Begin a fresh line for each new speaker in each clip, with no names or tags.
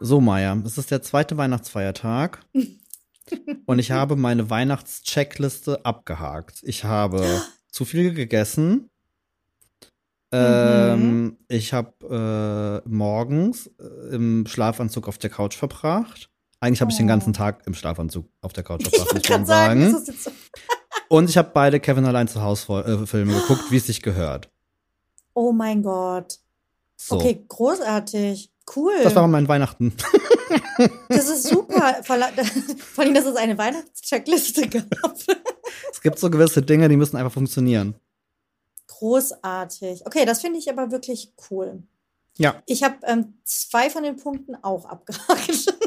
So, Maya, es ist der zweite Weihnachtsfeiertag. und ich habe meine Weihnachtscheckliste abgehakt. Ich habe zu viel gegessen. Ähm,
Mhm.
ich habe äh, morgens äh, im Schlafanzug auf der Couch verbracht. Eigentlich habe ich den
Oh.
ganzen Tag im Schlafanzug auf der Couch verbracht, muss man
sagen,
sagen.
so
Und ich habe beide Kevin allein zu Hause äh, Filme geguckt, wie es sich gehört.
Oh mein Gott.
So.
Okay, großartig. Cool.
Das war mein Weihnachten.
Das ist super. Vor allem, dass es eine Weihnachtscheckliste gab.
es gibt so gewisse Dinge, die müssen einfach funktionieren.
Großartig. Okay, das finde ich aber wirklich cool.
Ja.
Ich habe ähm, zwei von den Punkten auch abgehakt.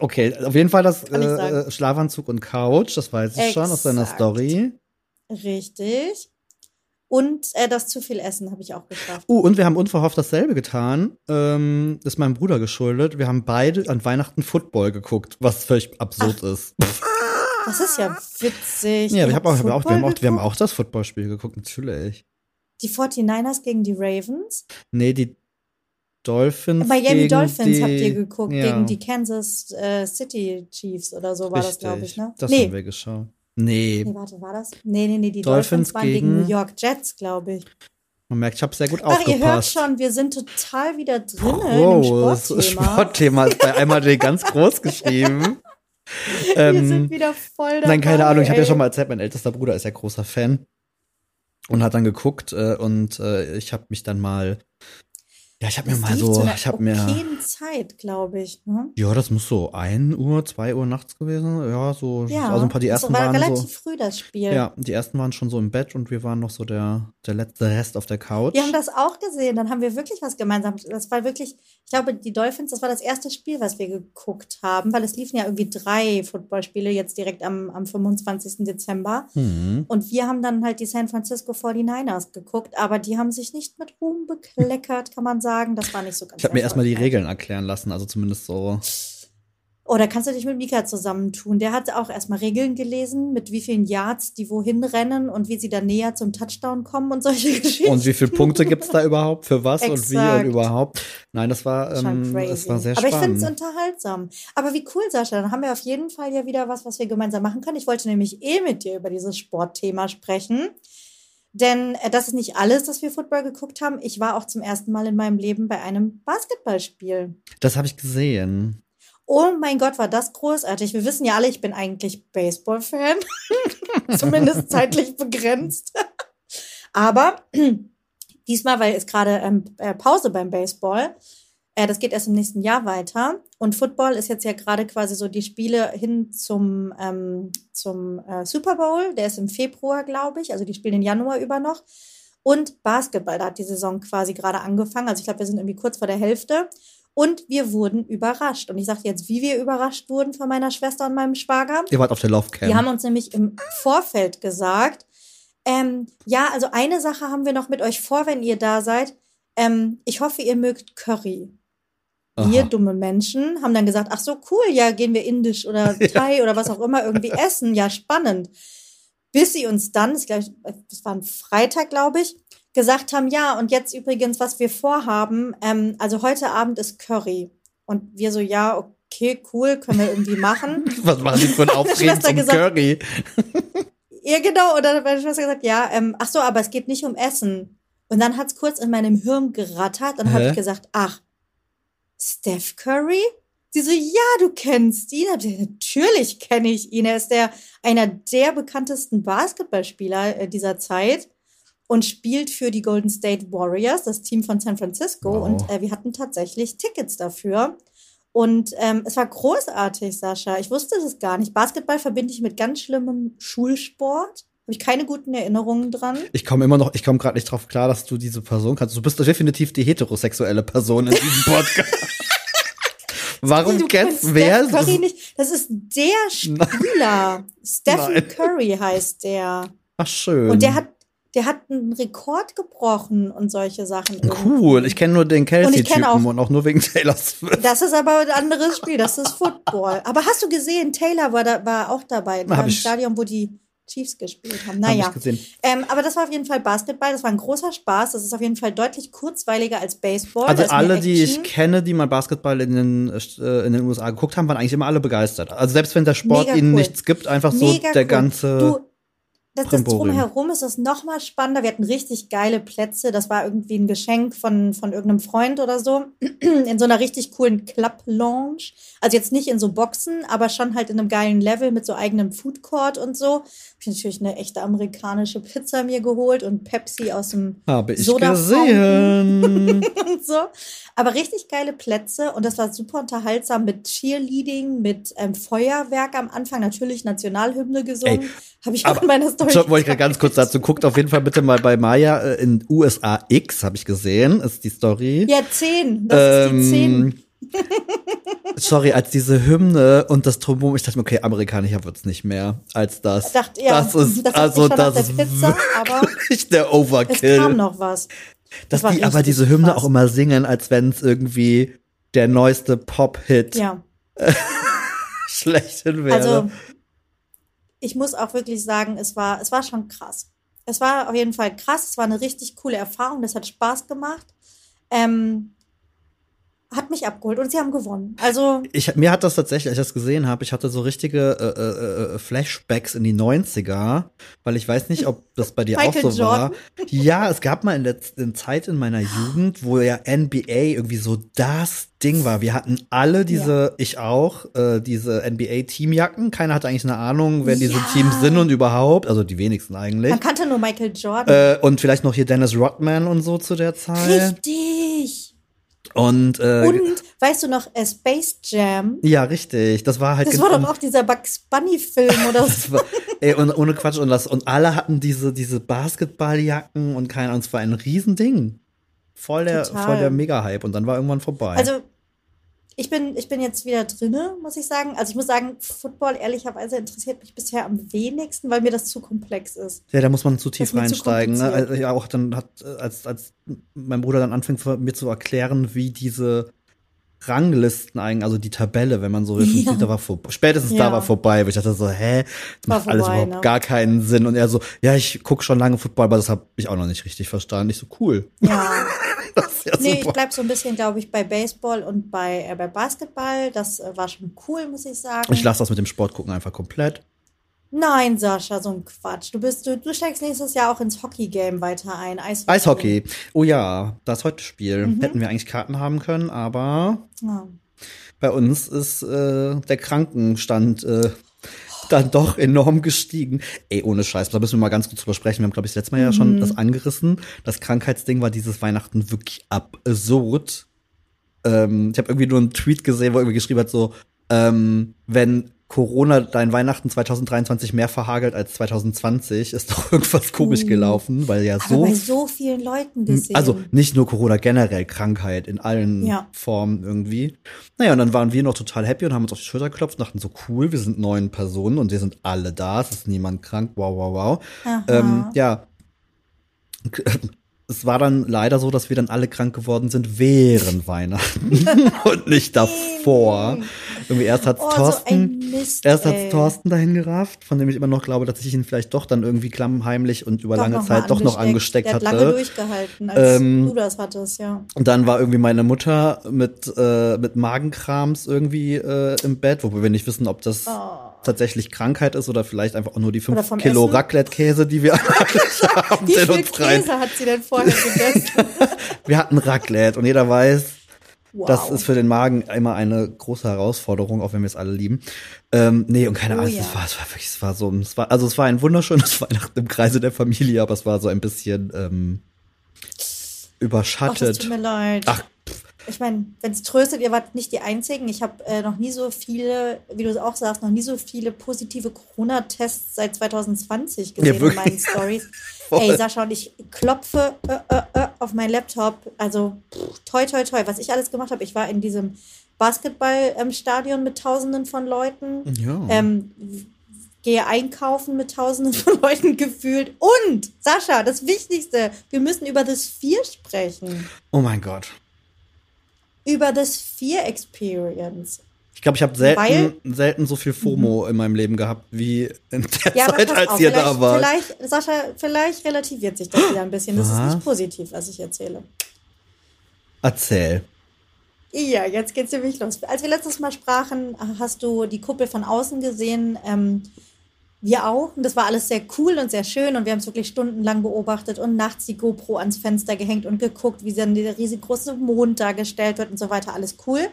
Okay, auf jeden Fall das äh, Schlafanzug und Couch, das weiß ich schon aus deiner
Exakt.
Story.
Richtig. Und äh, das zu viel Essen habe ich auch geschafft.
Uh, und wir haben unverhofft dasselbe getan. Ähm, ist meinem Bruder geschuldet. Wir haben beide an Weihnachten Football geguckt, was völlig absurd ist.
Das ist ja witzig.
ja, wir, haben auch, wir, haben auch, wir, haben auch, wir haben auch das Footballspiel geguckt, natürlich.
Die 49ers gegen die Ravens.
Nee, die Dolphins.
Miami
gegen
Dolphins
die,
habt ihr geguckt,
ja.
gegen die Kansas äh, City Chiefs oder so war das, glaube ich,
Richtig,
ne?
Das
nee.
haben wir geschaut. Nee,
nee, warte, war das? Nee, nee, nee, die
Dolphins
Dolphins, waren gegen, New York Jets, glaube ich.
man merkt, ich habe sehr gut
Ach, ihr hört
aufgepasst.
schon, wir sind total wieder drin in
Oh,
dem
das
Sportthema.
Sportthema ist bei einmal ganz groß geschrieben.
wir
ähm,
sind wieder voll dabei.
Nein, keine Ahnung. Ich habe ja schon mal erzählt, mein ältester Bruder ist ja großer Fan und hat dann geguckt äh, und äh, ich habe mich dann mal, ja, ich habe mir mal so, ich habe mir,
Zeit, glaube ich. Ne?
ja, das muss so 1 Uhr, 2 Uhr nachts gewesen, ja, so,
Ja,
also ein paar die
das
ersten
war
waren
relativ
so,
früh das Spiel.
ja, die ersten waren schon so im Bett und wir waren noch so der der letzte Rest auf der Couch.
Wir haben das auch gesehen, dann haben wir wirklich was gemeinsam. Das war wirklich, ich glaube, die Dolphins, das war das erste Spiel, was wir geguckt haben, weil es liefen ja irgendwie drei Footballspiele jetzt direkt am, am 25. Dezember.
hm.
Und wir haben dann halt die San Francisco 49ers geguckt, aber die haben sich nicht mit Ruhm bekleckert, kann man sagen. Das war nicht so ganz
Ich habe mir erstmal die. Regeln erklären lassen, also zumindest so.
Oder kannst du dich mit Mika zusammentun? Der hat auch erstmal Regeln gelesen, mit wie vielen Yards die wohin rennen und wie sie dann näher zum Touchdown kommen und solche Geschichten.
Und wie viele Punkte gibt's da überhaupt für was und wie und überhaupt? Nein, das war, ähm, das war sehr
Aber ich finde
spannend.
es unterhaltsam. Aber wie cool, Sascha. Dann haben wir auf jeden Fall ja wieder was, was wir gemeinsam machen können. Ich wollte nämlich eh mit dir über dieses Sportthema sprechen. Denn äh, das ist nicht alles, dass wir Football geguckt haben. Ich war auch zum ersten Mal in meinem Leben bei einem Basketballspiel.
das habe ich gesehen.
Oh mein Gott, war das großartig. Wir wissen ja alle, ich bin eigentlich Baseball-Fan. Zumindest zeitlich begrenzt. Aber diesmal, weil es gerade ähm, äh, Pause beim Baseball. Äh, das geht erst im nächsten Jahr weiter. Und Football ist jetzt ja gerade quasi so die Spiele hin zum, ähm, zum äh, Super Bowl. Der ist im Februar, glaube ich. Also die spielen den Januar über noch. Und Basketball, da hat die Saison quasi gerade angefangen. Also ich glaube, wir sind irgendwie kurz vor der Hälfte. Und wir wurden überrascht. Und ich sage jetzt, wie wir überrascht wurden von meiner Schwester und meinem Schwager.
Ihr wart auf der Love Camp.
Die haben uns nämlich im Vorfeld gesagt, ähm, ja, also eine Sache haben wir noch mit euch vor, wenn ihr da seid. Ähm, ich hoffe, ihr mögt Curry. Wir dumme Menschen haben dann gesagt, ach so cool, ja, gehen wir indisch oder Thai oder was auch immer irgendwie essen. Ja, spannend. Bis sie uns dann, ich, das war ein Freitag, glaube ich, gesagt haben, ja, und jetzt übrigens, was wir vorhaben, ähm, also heute Abend ist Curry. Und wir so, ja, okay, cool, können wir irgendwie machen.
Was machen die für ein
Schwester
zum
gesagt-
Curry?
Ja, genau. Und dann hat meine Schwester gesagt, ja, ähm, ach so, aber es geht nicht um Essen. Und dann hat's kurz in meinem Hirn gerattert. Dann habe ich gesagt, ach, Steph Curry? Sie so, ja, du kennst ihn. Natürlich kenne ich ihn. Er ist der, einer der bekanntesten Basketballspieler äh, dieser Zeit und spielt für die Golden State Warriors, das Team von San Francisco.
Wow.
Und äh, wir hatten tatsächlich Tickets dafür. Und ähm, es war großartig, Sascha. Ich wusste das gar nicht. Basketball verbinde ich mit ganz schlimmem Schulsport. Habe ich keine guten Erinnerungen dran.
Ich komme immer noch, ich komme gerade nicht drauf klar, dass du diese Person kannst. Du bist definitiv die heterosexuelle Person in diesem Podcast. Warum
Du
kennst wer?
Steph Curry nicht? Das ist der Spieler. Stephen
Nein.
Curry heißt der.
Ach schön.
Und der hat, der hat einen Rekord gebrochen und solche Sachen.
cool. Ich kenne nur den
Und
Kelsey-Typen
auch-
und auch nur wegen Taylor Swift.
Das ist aber ein anderes Spiel, das ist Football. Aber hast du gesehen, Taylor war, da, war auch dabei. Im Stadion, wo die Chiefs gespielt haben.
Hab
Naja.
gesehen.
Ähm, aber das war auf jeden Fall Basketball. Das war ein großer Spaß. Das ist auf jeden Fall deutlich kurzweiliger als Baseball.
Also alle, die ich kenne, die mal Basketball in den, äh, in den USA geguckt haben, waren eigentlich immer alle begeistert. Also selbst wenn der Sport
Mega
ihnen
cool.
nichts gibt, einfach so
Mega
der
cool.
ganze.
Du, das, das drumherum ist das noch mal spannender. Wir hatten richtig geile Plätze. Das war irgendwie ein Geschenk von, von irgendeinem Freund oder so. In so einer richtig coolen Club-Lounge. Also jetzt nicht in so Boxen, aber schon halt in einem geilen Level mit so eigenem Food Court und so. Hab ich natürlich eine echte amerikanische Pizza mir geholt und Pepsi aus dem
habe ich
Soda
gesehen.
und so. Aber richtig geile Plätze und das war super unterhaltsam mit Cheerleading, mit ähm, Feuerwerk am Anfang, natürlich Nationalhymne gesungen. Habe ich auch in meiner Story.
So, wollte ich ganz kurz dazu. Guckt auf jeden Fall bitte mal bei Maya äh, in USA X, habe ich gesehen, ist die Story.
Ja, 10. Das ist die 10.
Ähm, sorry, als diese Hymne und das Drumherum, ich dachte mir, okay, amerikanischer wird's nicht mehr als das.
Ich dachte, ja,
das ist,
das
also das ist
Pizza, aber
wirklich der
Es kam
Overkill.
noch was.
Dass
war
die aber diese Hymne
krass.
auch immer singen, als wenn es irgendwie der neueste Pop-Hit
Ja,
schlechthin wäre.
also ich muss auch wirklich sagen, es war, es war schon krass. Es war auf jeden Fall krass. Es war eine richtig coole Erfahrung. Das hat Spaß gemacht. Ähm, hat mich abgeholt und sie haben gewonnen. Also
ich, mir hat das tatsächlich, als ich das gesehen habe, ich hatte so richtige äh, äh, äh, Flashbacks in die 90er, weil ich weiß nicht, ob das bei dir auch so war. Ja, es gab mal in der in Zeit in meiner Jugend, wo ja NBA irgendwie so das Ding war. Wir hatten alle diese, ich auch, äh, diese NBA-Teamjacken. Keiner hatte eigentlich eine Ahnung, wer diese
Ja.
Teams sind und überhaupt, also die wenigsten eigentlich.
man kannte nur Michael Jordan.
Äh, und vielleicht noch hier Dennis Rodman und so zu der Zeit.
Richtig.
Und, äh,
Und weißt du noch, äh, Space Jam?
ja, richtig. Das war halt
Das war doch auch dieser Bugs Bunny Film oder so.
War, ey, und ohne Quatsch und das und alle hatten diese diese Basketballjacken und keine Ahnung, es war ein Riesending. Voll der
Total.
voll der Mega Hype und dann war irgendwann vorbei.
Also ich bin, ich bin jetzt wieder drinne, muss ich sagen. Also ich muss sagen, Football ehrlicherweise interessiert mich bisher am wenigsten, weil mir das zu komplex ist.
ja, da muss man zu tief
zu
reinsteigen. Ne?
kompliziert.
Also, ja, auch dann hat als als mein Bruder dann anfängt mir zu erklären, wie diese Ranglisten eigentlich, also die Tabelle, wenn man so richtig
Ja.
da war vor, spätestens
Ja.
da war vorbei, ich dachte so, hä, das macht alles
vorbei,
überhaupt
ne?
gar keinen Sinn und er so, ja, ich guck schon lange Football, aber das habe ich auch noch nicht richtig verstanden. Ich so cool.
Ja.
Ja
Nee, ich
super.
bleib so ein bisschen, glaube ich, bei Baseball und bei, äh, bei Basketball. Das äh, war schon cool, muss ich sagen.
Ich lasse das mit dem Sport gucken einfach komplett.
Nein, Sascha, so ein Quatsch. Du bist, du, du steigst nächstes Jahr auch ins Hockey-Game weiter ein. Eishockey.
Eishockey. Oh ja, das heute Spiel.
Mhm.
Hätten wir eigentlich Karten haben können, aber
Ja.
bei uns ist äh, der Krankenstand äh, dann doch enorm gestiegen. Ey, ohne Scheiß, da müssen wir mal ganz kurz drüber sprechen. Wir haben, glaube ich, das letzte Mal ja
Mhm.
schon das angerissen. Das Krankheitsding war dieses Weihnachten wirklich absurd. Ähm, ich habe irgendwie nur einen Tweet gesehen, wo irgendwie geschrieben hat, so, ähm, wenn Corona dein Weihnachten 2023 mehr verhagelt als 2020, ist doch irgendwas komisch
Uh.
gelaufen, weil ja
Aber
so
bei so vielen Leuten gesehen.
also nicht nur Corona, generell Krankheit in allen
Ja.
Formen irgendwie. Naja, und dann waren wir noch total happy und haben uns auf die Schulter geklopft und dachten so, cool, wir sind neun Personen und wir sind alle da, es ist niemand krank, wow, wow, wow. Ähm, ja. Es war dann leider so, dass wir dann alle krank geworden sind während Weihnachten und nicht davor. Irgendwie erst hat's
oh, so
Thorsten,
ein Mist.
Erst
ey.
hat's Thorsten dahin gerafft, von dem ich immer noch glaube, dass ich ihn vielleicht doch dann irgendwie klammheimlich und über
Doch
lange Zeit doch noch angesteckt
Der hat
hatte.
lange durchgehalten, als
Ähm,
du das hattest, ja.
Und dann war irgendwie meine Mutter mit, äh, mit Magenkrams irgendwie äh, im Bett, wobei wir nicht wissen, ob das
Oh.
tatsächlich Krankheit ist oder vielleicht einfach auch nur die
Oder
fünf
vom
Kilo
Essen.
Raclette-Käse, die wir eigentlich haben,
Wie viel
rein.
Käse hat sie denn vorher gegessen?
Wir hatten Raclette und jeder weiß,
Wow.
das ist für den Magen immer eine große Herausforderung, auch wenn wir es alle lieben. Ähm, nee, und keine
Oh
Angst,
ja.
es war, es war wirklich, es war so, es war, also es war ein wunderschönes Weihnachten im Kreise der Familie, aber es war so ein bisschen ähm,
Ach, das
überschattet.
tut mir leid.
Ach,
Ich meine, wenn es tröstet, ihr wart nicht die Einzigen. Ich habe äh, noch nie so viele, wie du es auch sagst, noch nie so viele positive Corona-Tests seit 2020 gesehen in
wirklich.
meinen Stories.
Voll.
Ey, Sascha, und ich klopfe äh, äh, äh, auf meinen Laptop. Also, pff, toi, toi, toi, was ich alles gemacht habe. Ich war in diesem Basketballstadion mit Tausenden von Leuten.
ja.
Ähm, gehe einkaufen mit Tausenden von Leuten gefühlt. Und, Sascha, das Wichtigste, wir müssen über das Vier sprechen
oh mein Gott.
über das Fear Experience.
Ich glaube, ich habe selten, selten so viel FOMO mhm. in meinem Leben gehabt, wie in der ja, Zeit, als ihr da war.
Vielleicht, Sascha, vielleicht relativiert sich das wieder ein bisschen. Das ist nicht positiv, was ich erzähle.
Erzähl.
Ja, jetzt geht's nämlich los. Als wir letztes Mal sprachen, hast du die Kuppel von außen gesehen. Ähm, wir auch. Und das war alles sehr cool und sehr schön. Und wir haben es wirklich stundenlang beobachtet und nachts die GoPro ans Fenster gehängt und geguckt, wie dann der riesengroße Mond dargestellt wird und so weiter. Alles cool.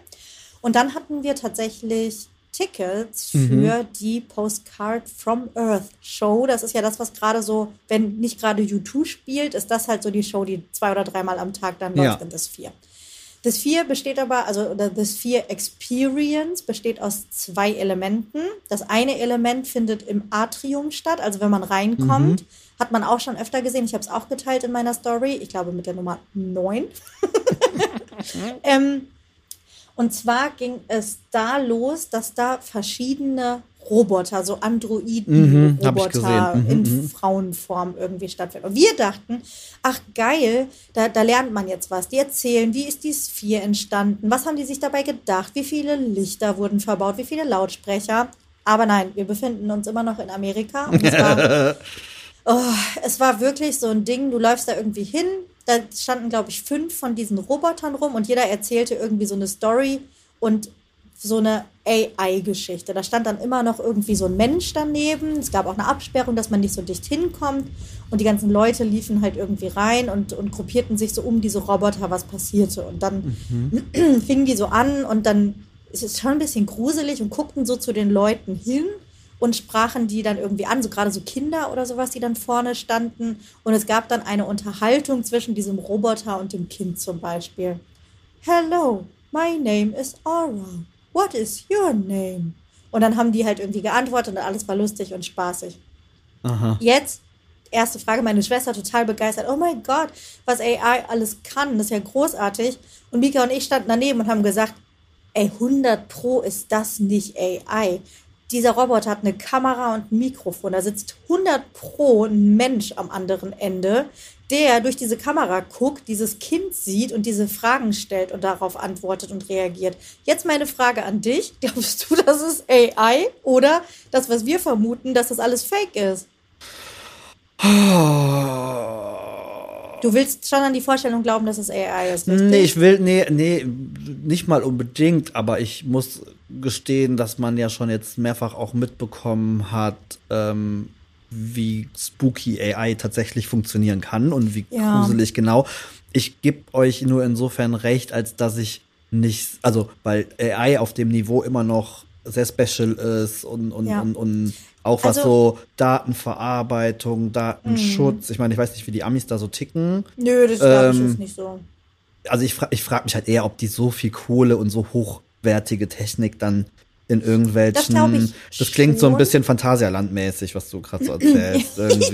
Und dann hatten wir tatsächlich Tickets mhm. für die Postcard from Earth Show. Das ist ja das, was gerade so, wenn nicht gerade U2 spielt, ist das halt so die Show, die zwei oder dreimal am Tag dann läuft ja. in das vier. Das Vier besteht aber, also das Vier Experience besteht aus zwei Elementen. Das eine Element findet im Atrium statt, also wenn man reinkommt. Mhm. Hat man auch schon öfter gesehen. Ich habe es auch geteilt in meiner Story. Ich glaube mit der Nummer 9. ähm, und zwar ging es da los, dass da verschiedene Roboter, so Androiden-Roboter mhm, mhm, in mhm. Frauenform irgendwie stattfinden. Und wir dachten, ach geil, da, da lernt man jetzt was. Die erzählen, wie ist die Sphere entstanden, was haben die sich dabei gedacht, wie viele Lichter wurden verbaut, wie viele Lautsprecher. Aber nein, wir befinden uns immer noch in Amerika. Und es war, oh, es war wirklich so ein Ding, du läufst da irgendwie hin, da standen, glaube ich, fünf von diesen Robotern rum und jeder erzählte irgendwie so eine Story und so eine AI-Geschichte. Da stand dann immer noch irgendwie so ein Mensch daneben. Es gab auch eine Absperrung, dass man nicht so dicht hinkommt. Und die ganzen Leute liefen halt irgendwie rein und, und gruppierten sich so um diese Roboter, was passierte. Und dann mhm. fingen die so an und dann ist es schon ein bisschen gruselig und guckten so zu den Leuten hin und sprachen die dann irgendwie an, so gerade so Kinder oder sowas, die dann vorne standen. Und es gab dann eine Unterhaltung zwischen diesem Roboter und dem Kind zum Beispiel. Hello, my name is Aura. What is your name? Und dann haben die halt irgendwie geantwortet und alles war lustig und spaßig. Aha. Jetzt, erste Frage, meine Schwester total begeistert. Oh mein Gott, was AI alles kann, das ist ja großartig. Und Mika und ich standen daneben und haben gesagt, ey, 100 Pro ist das nicht AI dieser Roboter hat eine Kamera und ein Mikrofon. Da sitzt 100 pro ein Mensch am anderen Ende, der durch diese Kamera guckt, dieses Kind sieht und diese Fragen stellt und darauf antwortet und reagiert. Jetzt meine Frage an dich. Glaubst du, das ist AI oder das, was wir vermuten, dass das alles Fake ist? Du willst schon an die Vorstellung glauben, dass es AI ist,
richtig? Nee, ich will, nee, nee, nicht mal unbedingt, aber ich muss gestehen, dass man ja schon jetzt mehrfach auch mitbekommen hat, ähm, wie spooky AI tatsächlich funktionieren kann und wie ja. gruselig genau. Ich gebe euch nur insofern recht, als dass ich nicht, also weil AI auf dem Niveau immer noch sehr special ist und, und, ja. und, und auch was also, so Datenverarbeitung, Datenschutz. Mh. Ich meine, ich weiß nicht, wie die Amis da so ticken.
Nö, das glaube ich ist nicht so.
Also ich frage ich frag mich halt eher, ob die so viel Kohle und so hochwertige Technik dann in irgendwelchen. Das, das klingt schon. so ein bisschen Phantasialandmäßig, was du gerade so erzählst.
das,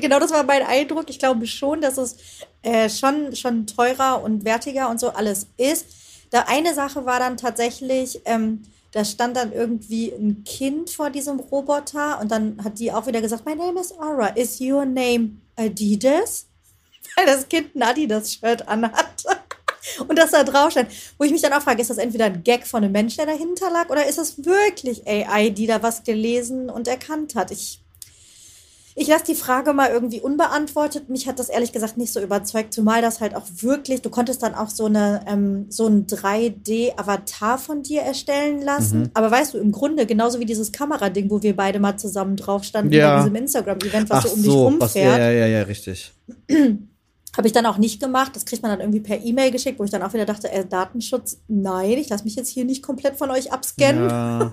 genau, das war mein Eindruck. Ich glaube schon, dass es äh, schon, schon teurer und wertiger und so alles ist. Da eine Sache war dann tatsächlich, ähm, da stand dann irgendwie ein Kind vor diesem Roboter und dann hat die auch wieder gesagt, my name is Aura, is your name Adidas? Weil das Kind ein Adidas-Shirt anhat. Und das da drauf stand, wo ich mich dann auch frage, ist das entweder ein Gag von einem Menschen, der dahinter lag, oder ist das wirklich AI, die da was gelesen und erkannt hat? Ich ich lasse die Frage mal irgendwie unbeantwortet. Mich hat das ehrlich gesagt nicht so überzeugt, zumal das halt auch wirklich, du konntest dann auch so eine ähm, so ein 3D-Avatar von dir erstellen lassen. Mhm. Aber weißt du, im Grunde genauso wie dieses Kamerading, wo wir beide mal zusammen drauf standen ja. bei diesem Instagram-Event, was Ach so um dich rumfährt. Was, ja,
ja, ja, richtig.
Habe ich dann auch nicht gemacht. Das kriegt man dann irgendwie per E-Mail geschickt, wo ich dann auch wieder dachte, äh, Datenschutz, nein, ich lasse mich jetzt hier nicht komplett von euch abscannen. Ja.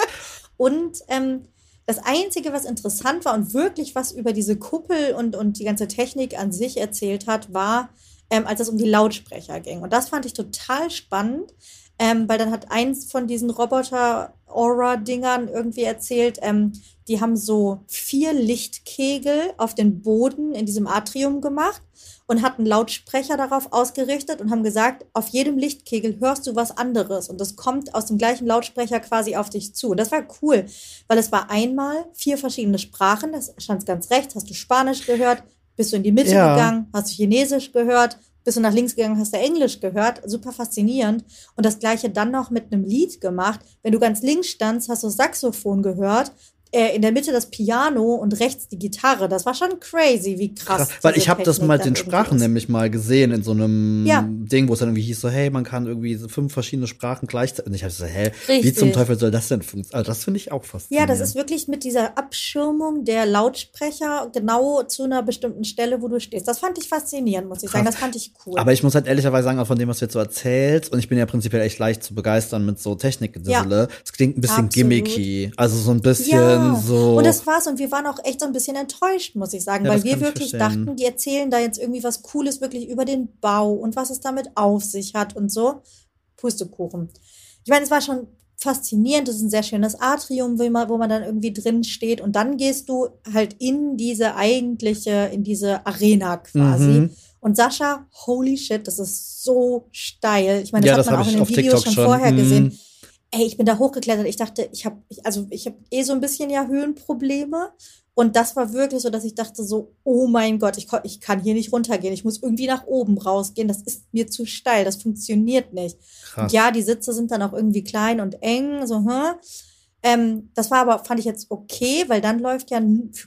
Und ähm, das Einzige, was interessant war und wirklich was über diese Kuppel und, und die ganze Technik an sich erzählt hat, war, ähm, als es um die Lautsprecher ging. Und das fand ich total spannend, ähm, weil dann hat eins von diesen Roboter-Aura-Dingern irgendwie erzählt, ähm, die haben so vier Lichtkegel auf den Boden in diesem Atrium gemacht und hatten Lautsprecher darauf ausgerichtet und haben gesagt, auf jedem Lichtkegel hörst du was anderes und das kommt aus dem gleichen Lautsprecher quasi auf dich zu. Und das war cool, weil es war einmal vier verschiedene Sprachen, das stand ganz rechts, hast du Spanisch gehört, bist du in die Mitte ja. gegangen, hast du Chinesisch gehört, bist du nach links gegangen, hast du Englisch gehört, super faszinierend. Und das gleiche dann noch mit einem Lied gemacht. Wenn du ganz links standst, hast du Saxophon gehört äh, in der Mitte das Piano und rechts die Gitarre. Das war schon crazy, wie krass.
Weil ich habe das mal den Sprachen
ist.
nämlich mal gesehen in so einem
Ja.
Ding, wo es dann irgendwie hieß so, hey, man kann irgendwie so fünf verschiedene Sprachen gleichzeitig. Und ich habe so, hä, wie
Richtig.
zum Teufel soll das denn funktionieren? Also das finde ich auch
Ja,
faszinierend.
das ist wirklich mit dieser Abschirmung der Lautsprecher genau zu einer bestimmten Stelle, wo du stehst. Das fand ich faszinierend, muss ich sagen.
Krass.
Das fand ich cool.
Aber ich muss halt ehrlicherweise sagen, auch von dem, was du jetzt so erzählst, und ich bin ja prinzipiell echt leicht zu begeistern mit so technik
Ja.
Es klingt ein bisschen
Absolut.
gimmicky. Also so ein bisschen
ja,
so.
und das war's. Und wir waren auch echt so ein bisschen enttäuscht, muss ich sagen,
Ja,
weil
das
wir wirklich dachten, die erzählen da jetzt irgendwie was Cooles wirklich über den Bau und was es damit auf sich hat und so. Pustekuchen. Ich meine, es war schon faszinierend. Es ist ein sehr schönes Atrium, wo man, wo man dann irgendwie drin steht. Und dann gehst du halt in diese eigentliche, in diese Arena quasi.
Mhm.
Und Sascha, holy shit, das ist so steil. Ich meine, das
ja,
hat
das
man auch in den Videos
TikTok
schon
schon.
vorher
Mhm.
gesehen. Ey, ich bin da hochgeklettert. Ich dachte, ich habe, ich, also ich habe eh so ein bisschen ja Höhenprobleme. Und das war wirklich so, dass ich dachte so, oh mein Gott, ich, ich kann hier nicht runtergehen. Ich muss irgendwie nach oben rausgehen. Das ist mir zu steil. Das funktioniert nicht. Ja, die Sitze sind dann auch irgendwie klein und eng. So, hm. Ähm, das war aber, fand ich jetzt okay, weil dann läuft ja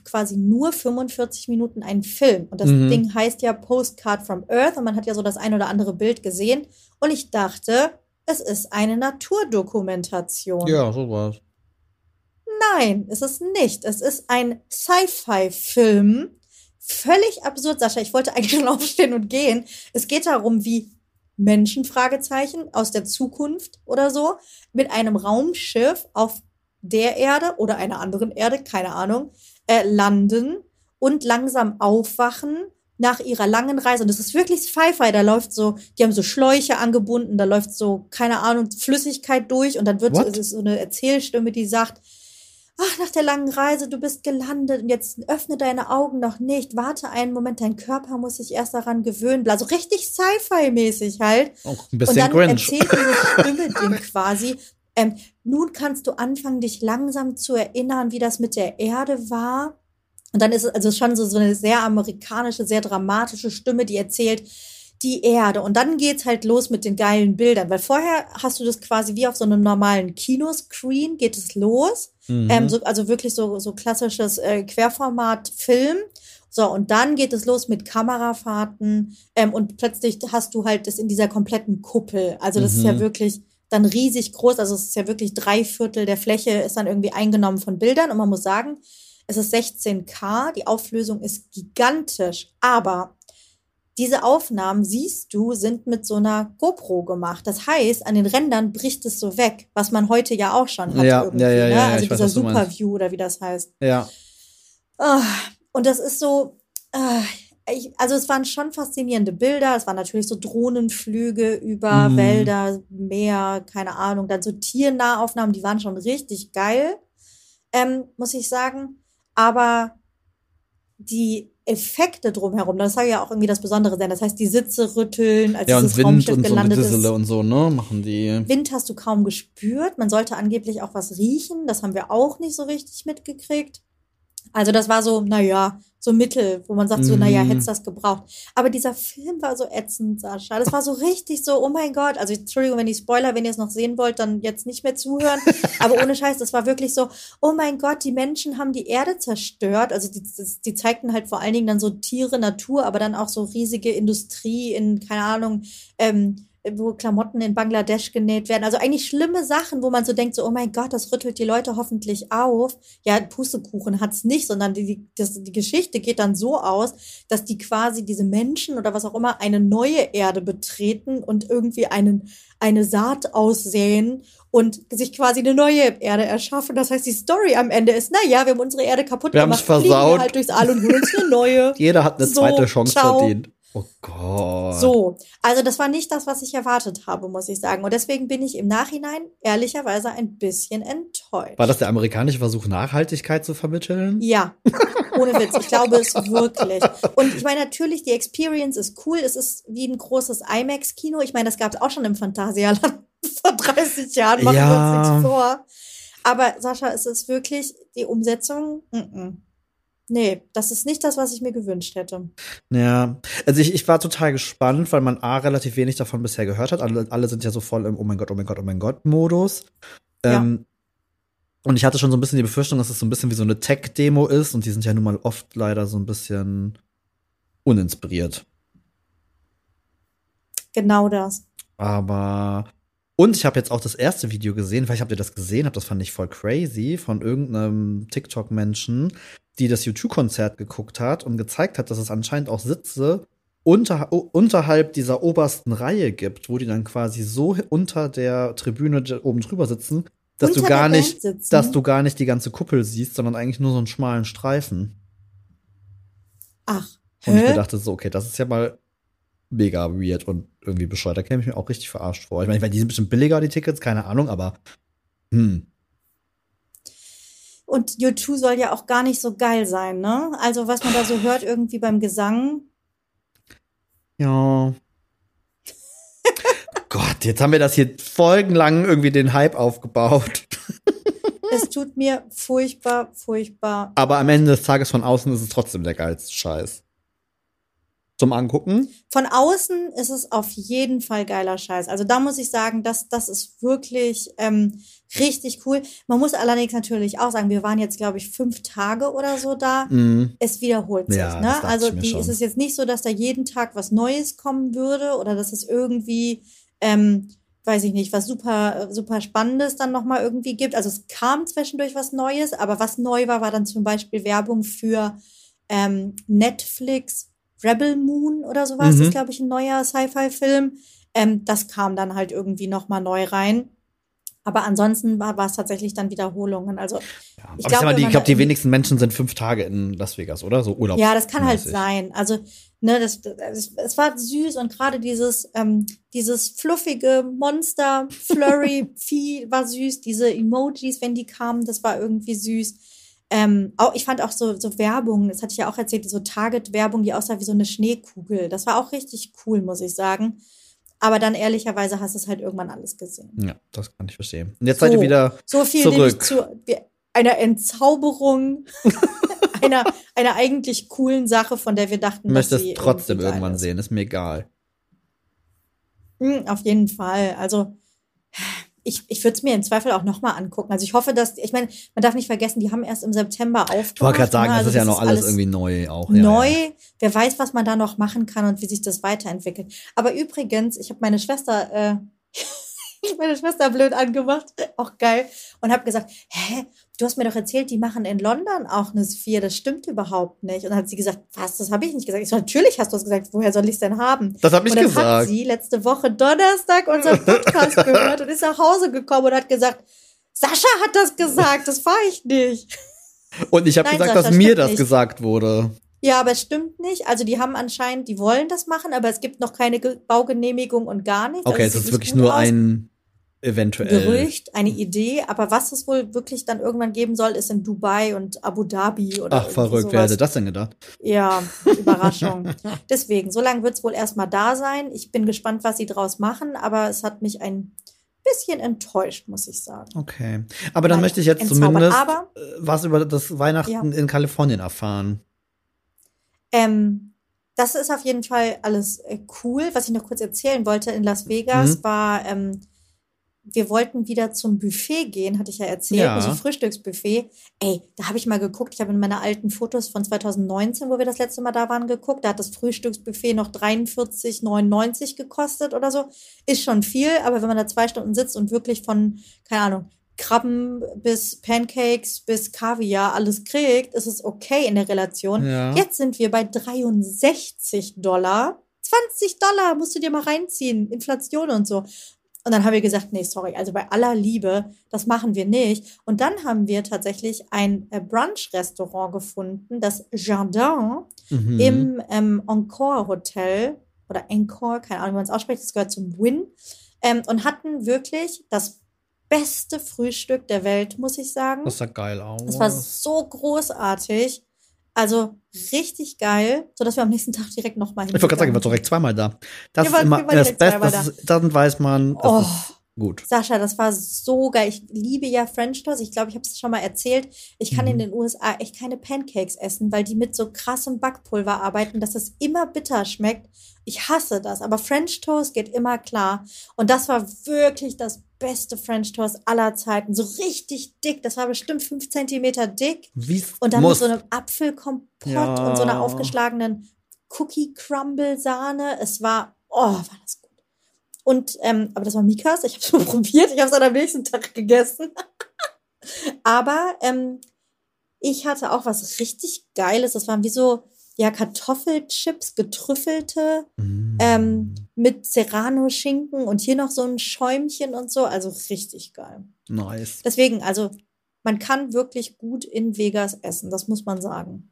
quasi nur 45 Minuten ein Film. Und das
Mhm.
Ding heißt ja Postcard from Earth und man hat ja so das ein oder andere Bild gesehen. Und ich dachte, es ist eine Naturdokumentation.
Ja, sowas.
Nein, es ist nicht. Es ist ein Sci-Fi-Film. Völlig absurd, Sascha. Ich wollte eigentlich schon aufstehen und gehen. Es geht darum, wie Menschen, Fragezeichen, aus der Zukunft oder so, mit einem Raumschiff auf der Erde oder einer anderen Erde, keine Ahnung, äh, landen und langsam aufwachen nach ihrer langen Reise. Und es ist wirklich Sci-Fi. Da läuft so, die haben so Schläuche angebunden, da läuft so, keine Ahnung, Flüssigkeit durch und dann wird so, es ist so eine Erzählstimme, die sagt, ach, nach der langen Reise, du bist gelandet und jetzt öffne deine Augen noch nicht, warte einen Moment, dein Körper muss sich erst daran gewöhnen. Also richtig Sci-Fi-mäßig halt.
Auch ein
Und
bisschen
dann
cringe.
erzählt diese Stimme dem quasi, ähm, nun kannst du anfangen, dich langsam zu erinnern, wie das mit der Erde war. Und dann ist es also schon so, so eine sehr amerikanische, sehr dramatische Stimme, die erzählt, die Erde. Und dann geht's halt los mit den geilen Bildern, weil vorher hast du das quasi wie auf so einem normalen Kinoscreen geht es los.
Mhm.
Ähm, so, also wirklich so, so klassisches äh, Querformat-Film. So, und dann geht es los mit Kamerafahrten ähm, und plötzlich hast du halt das in dieser kompletten Kuppel. Also das ist ja
Mhm.
wirklich dann riesig groß. Also es ist ja wirklich drei Viertel der Fläche ist dann irgendwie eingenommen von Bildern. Und man muss sagen, es ist 16K, die Auflösung ist gigantisch. Aber diese Aufnahmen, siehst du, sind mit so einer GoPro gemacht. Das heißt, an den Rändern bricht es so weg, was man heute ja auch schon hat.
Ja, ja, ja,
ne?
ja,
Also
ich weiß,
dieser. Superview oder wie das heißt.
ja.
Ah, Und das ist so, ah, also es waren schon faszinierende Bilder. Es waren natürlich so Drohnenflüge über
Mhm.
Wälder, Meer, keine Ahnung. Dann so Tiernahaufnahmen, die waren schon richtig geil, ähm, muss ich sagen. Aber die Effekte drumherum, das soll ja auch irgendwie das Besondere sein. Das heißt, die Sitze rütteln, als
Ja,
dieses
Wind
Raumschiff
und so
gelandet
mit
ist.
Und so, ne? Machen die.
Wind hast du kaum gespürt. Man sollte angeblich auch was riechen. Das haben wir auch nicht so richtig mitgekriegt. Also das war so, naja, so Mittel, wo man sagt so,
Mhm.
naja, hättest das gebraucht. Aber dieser Film war so ätzend, Sascha. Das war so richtig so, oh mein Gott. Also Entschuldigung, wenn ich Spoiler, wenn ihr es noch sehen wollt, dann jetzt nicht mehr zuhören. Aber ohne Scheiß, das war wirklich so, oh mein Gott, die Menschen haben die Erde zerstört. Also die, die zeigten halt vor allen Dingen dann so Tiere, Natur, aber dann auch so riesige Industrie in, keine Ahnung, ähm, wo Klamotten in Bangladesch genäht werden. Also eigentlich schlimme Sachen, wo man so denkt, so, oh mein Gott, das rüttelt die Leute hoffentlich auf. Ja, Pustekuchen hat's nicht, sondern die, die, das, die Geschichte geht dann so aus, dass die quasi diese Menschen oder was auch immer eine neue Erde betreten und irgendwie einen, eine Saat aussäen und sich quasi eine neue Erde erschaffen. Das heißt, die Story am Ende ist, na ja, wir haben unsere Erde kaputt
Wir
gemacht,
haben's
fliegen
versaut.
wir halt durchs All und holen uns eine neue.
Jeder hat eine
So,
zweite Chance
ciao.
verdient. Oh Gott.
So, also das war nicht das, was ich erwartet habe, muss ich sagen. Und deswegen bin ich im Nachhinein ehrlicherweise ein bisschen enttäuscht.
War das der amerikanische Versuch, Nachhaltigkeit zu vermitteln?
Ja, ohne Witz. Ich glaube es wirklich. Und ich meine, natürlich, die Experience ist cool. Es ist wie ein großes IMAX-Kino. Ich meine, das gab es auch schon im Phantasialand vor 30 Jahren. Machen wir
Ja.
uns nichts vor. Aber Sascha, es ist wirklich die Umsetzung. Mm -mm. Nee, das ist nicht das, was ich mir gewünscht hätte.
Ja, also ich, ich war total gespannt, weil man A, relativ wenig davon bisher gehört hat. Alle, alle sind ja so voll im Oh mein Gott, oh mein Gott, oh mein Gott Modus.
Ja.
Ähm, und ich hatte schon so ein bisschen die Befürchtung, dass es so ein bisschen wie so eine Tech-Demo ist und die sind ja nun mal oft leider so ein bisschen uninspiriert.
Genau das.
Aber und ich habe jetzt auch das erste Video gesehen, vielleicht habt ihr das gesehen, habt das fand ich voll crazy von irgendeinem TikTok-Menschen, die das U2-Konzert geguckt hat und gezeigt hat, dass es anscheinend auch Sitze unter, unterhalb dieser obersten Reihe gibt, wo die dann quasi so unter der Tribüne oben drüber sitzen, dass
Unter
du gar nicht, dass du gar nicht die ganze Kuppel siehst, sondern eigentlich nur so einen schmalen Streifen.
Ach,
Und ich mir
hä?
dachte so, okay, das ist ja mal mega weird und irgendwie bescheuert. Da käme ich mir auch richtig verarscht vor. Ich meine, ich meine, die sind bestimmt billiger, die Tickets, keine Ahnung, aber hm.
Und U2 soll ja auch gar nicht so geil sein, ne? Also, was man da so hört, irgendwie beim Gesang.
Ja. Gott, jetzt haben wir das hier folgenlang irgendwie den Hype aufgebaut.
Es tut mir furchtbar, furchtbar.
Aber am Ende des Tages von außen ist es trotzdem der geilste Scheiß. Zum Angucken?
Von außen ist es auf jeden Fall geiler Scheiß. Also da muss ich sagen, das, das ist wirklich ähm, richtig cool. Man muss allerdings natürlich auch sagen, wir waren jetzt, glaube ich, fünf Tage oder so da.
Mhm.
Es wiederholt sich.
Ja,
ne? Also die, ist es jetzt nicht so, dass da jeden Tag was Neues kommen würde oder dass es irgendwie, ähm, weiß ich nicht, was super, super Spannendes dann nochmal irgendwie gibt. Also es kam zwischendurch was Neues, aber was neu war, war dann zum Beispiel Werbung für ähm, Netflix Rebel Moon oder sowas. Das
Mhm.
ist, glaube ich, ein neuer Sci-Fi-Film. Ähm, das kam dann halt irgendwie nochmal neu rein. Aber ansonsten war, war es tatsächlich dann Wiederholungen. Also
Ja.
Ich
Aber ich ich glaube, die wenigsten Menschen sind fünf Tage in Las Vegas, oder? So Urlaub.
Ja, das kann halt sein. Also, ne, das, das, es war süß und gerade dieses, ähm, dieses fluffige Monster, Flurry, Vieh war süß. Diese Emojis, wenn die kamen, das war irgendwie süß. Ähm, auch, ich fand auch so, so Werbung, das hatte ich ja auch erzählt, so Target-Werbung, die aussah wie so eine Schneekugel. Das war auch richtig cool, muss ich sagen. Aber dann ehrlicherweise hast du es halt irgendwann alles gesehen.
Ja, das kann ich verstehen. Und jetzt seid ihr wieder
So viel
zurück.
zu einer Entzauberung, einer, einer eigentlich coolen Sache, von der wir dachten, dass
möchtest
sie
trotzdem irgendwann
ist.
sehen, ist mir egal.
Hm, Auf jeden Fall. Also ich, ich würde es mir im Zweifel auch nochmal angucken. Also ich hoffe, dass, ich meine, man darf nicht vergessen, die haben erst im September aufgemacht.
Ich wollte gerade sagen,
ne?
das
Also
ist ja noch alles, irgendwie neu auch. Ja,
neu.
Ja.
Wer weiß, was man da noch machen kann und wie sich das weiterentwickelt. Aber übrigens, ich habe meine Schwester, äh, ich meine Schwester blöd angemacht, auch geil, und habe gesagt, hä, du hast mir doch erzählt, die machen in London auch eine Sphere, das stimmt überhaupt nicht. Und dann hat sie gesagt, was, das habe ich nicht gesagt. Ich so, natürlich hast du es gesagt, woher soll ich es denn haben?
Das habe ich
und dann hat
gesagt.
sie letzte Woche Donnerstag unseren Podcast gehört und ist nach Hause gekommen und hat gesagt, Sascha hat das gesagt, das war ich nicht.
Und ich habe gesagt,
Sascha,
dass mir das
nicht.
gesagt wurde.
Ja, aber es stimmt nicht. Also die haben anscheinend, die wollen das machen, aber es gibt noch keine Ge Baugenehmigung und gar nichts.
Okay,
also
es ist wirklich nur
aus.
ein eventuell.
Gerücht, eine Idee, aber was es wohl wirklich dann irgendwann geben soll, ist in Dubai und Abu Dhabi oder
Ach, verrückt, wer
sowas.
hätte das denn gedacht?
Ja, Überraschung. Deswegen, so lange wird es wohl erstmal da sein. Ich bin gespannt, was sie draus machen, aber es hat mich ein bisschen enttäuscht, muss ich sagen.
Okay. Aber dann
Naja,
möchte ich jetzt zumindest
Aber
äh, was über das Weihnachten
Ja.
in Kalifornien erfahren.
Ähm, das ist auf jeden Fall alles äh, cool. Was ich noch kurz erzählen wollte in Las Vegas
Mhm.
war, ähm, wir wollten wieder zum Buffet gehen, hatte ich ja erzählt,
Ja.
so Frühstücksbuffet. Ey, da habe ich mal geguckt. Ich habe in meine alten Fotos von 2019, wo wir das letzte Mal da waren, geguckt. Da hat das Frühstücksbuffet noch 43,99 gekostet oder so. Ist schon viel, aber wenn man da zwei Stunden sitzt und wirklich von, keine Ahnung, Krabben bis Pancakes bis Kaviar alles kriegt, ist es okay in der Relation.
Ja.
Jetzt sind wir bei 63 Dollar. 20 Dollar musst du dir mal reinziehen. Inflation und so. Und dann haben wir gesagt, nee, sorry, also bei aller Liebe, das machen wir nicht. Und dann haben wir tatsächlich ein äh, Brunch-Restaurant gefunden, das Jardin
Mhm.
im ähm, Encore Hotel oder Encore, keine Ahnung, wie man es ausspricht, das gehört zum Win. Ähm, und hatten wirklich das beste Frühstück der Welt, muss ich sagen.
das sah geil aus.
Es war so großartig. Also richtig geil, sodass wir am nächsten Tag direkt nochmal
ich wollte gerade sagen, ich war direkt zweimal da. Das
Wir
ist
waren-
immer
wir waren
das Beste. Das ist, dann weiß man, das
Oh,
ist gut.
Sascha, das war so geil. Ich liebe ja French Toast. Ich glaube, ich habe es schon mal erzählt. Ich kann
Mhm.
in den USA echt keine Pancakes essen, weil die mit so krassem Backpulver arbeiten, dass es immer bitter schmeckt. Ich hasse das, aber French Toast geht immer klar. Und das war wirklich das beste French Toast aller Zeiten. So richtig dick. Das war bestimmt fünf Zentimeter dick.
Wie's
Und dann
muss.
mit so einem Apfelkompott
Ja.
und so einer aufgeschlagenen Cookie Crumble Sahne. Es war, oh, war das gut. Und, ähm, aber das war Mikas. Ich habe es mal probiert. Ich habe es am nächsten Tag gegessen. aber ähm, ich hatte auch was richtig Geiles. Das waren wie so, ja, Kartoffelchips, getrüffelte,
Mm.
ähm, mit Serrano-Schinken und hier noch so ein Schäumchen und so. Also richtig geil.
nice.
Deswegen, also man kann wirklich gut in Vegas essen, das muss man sagen.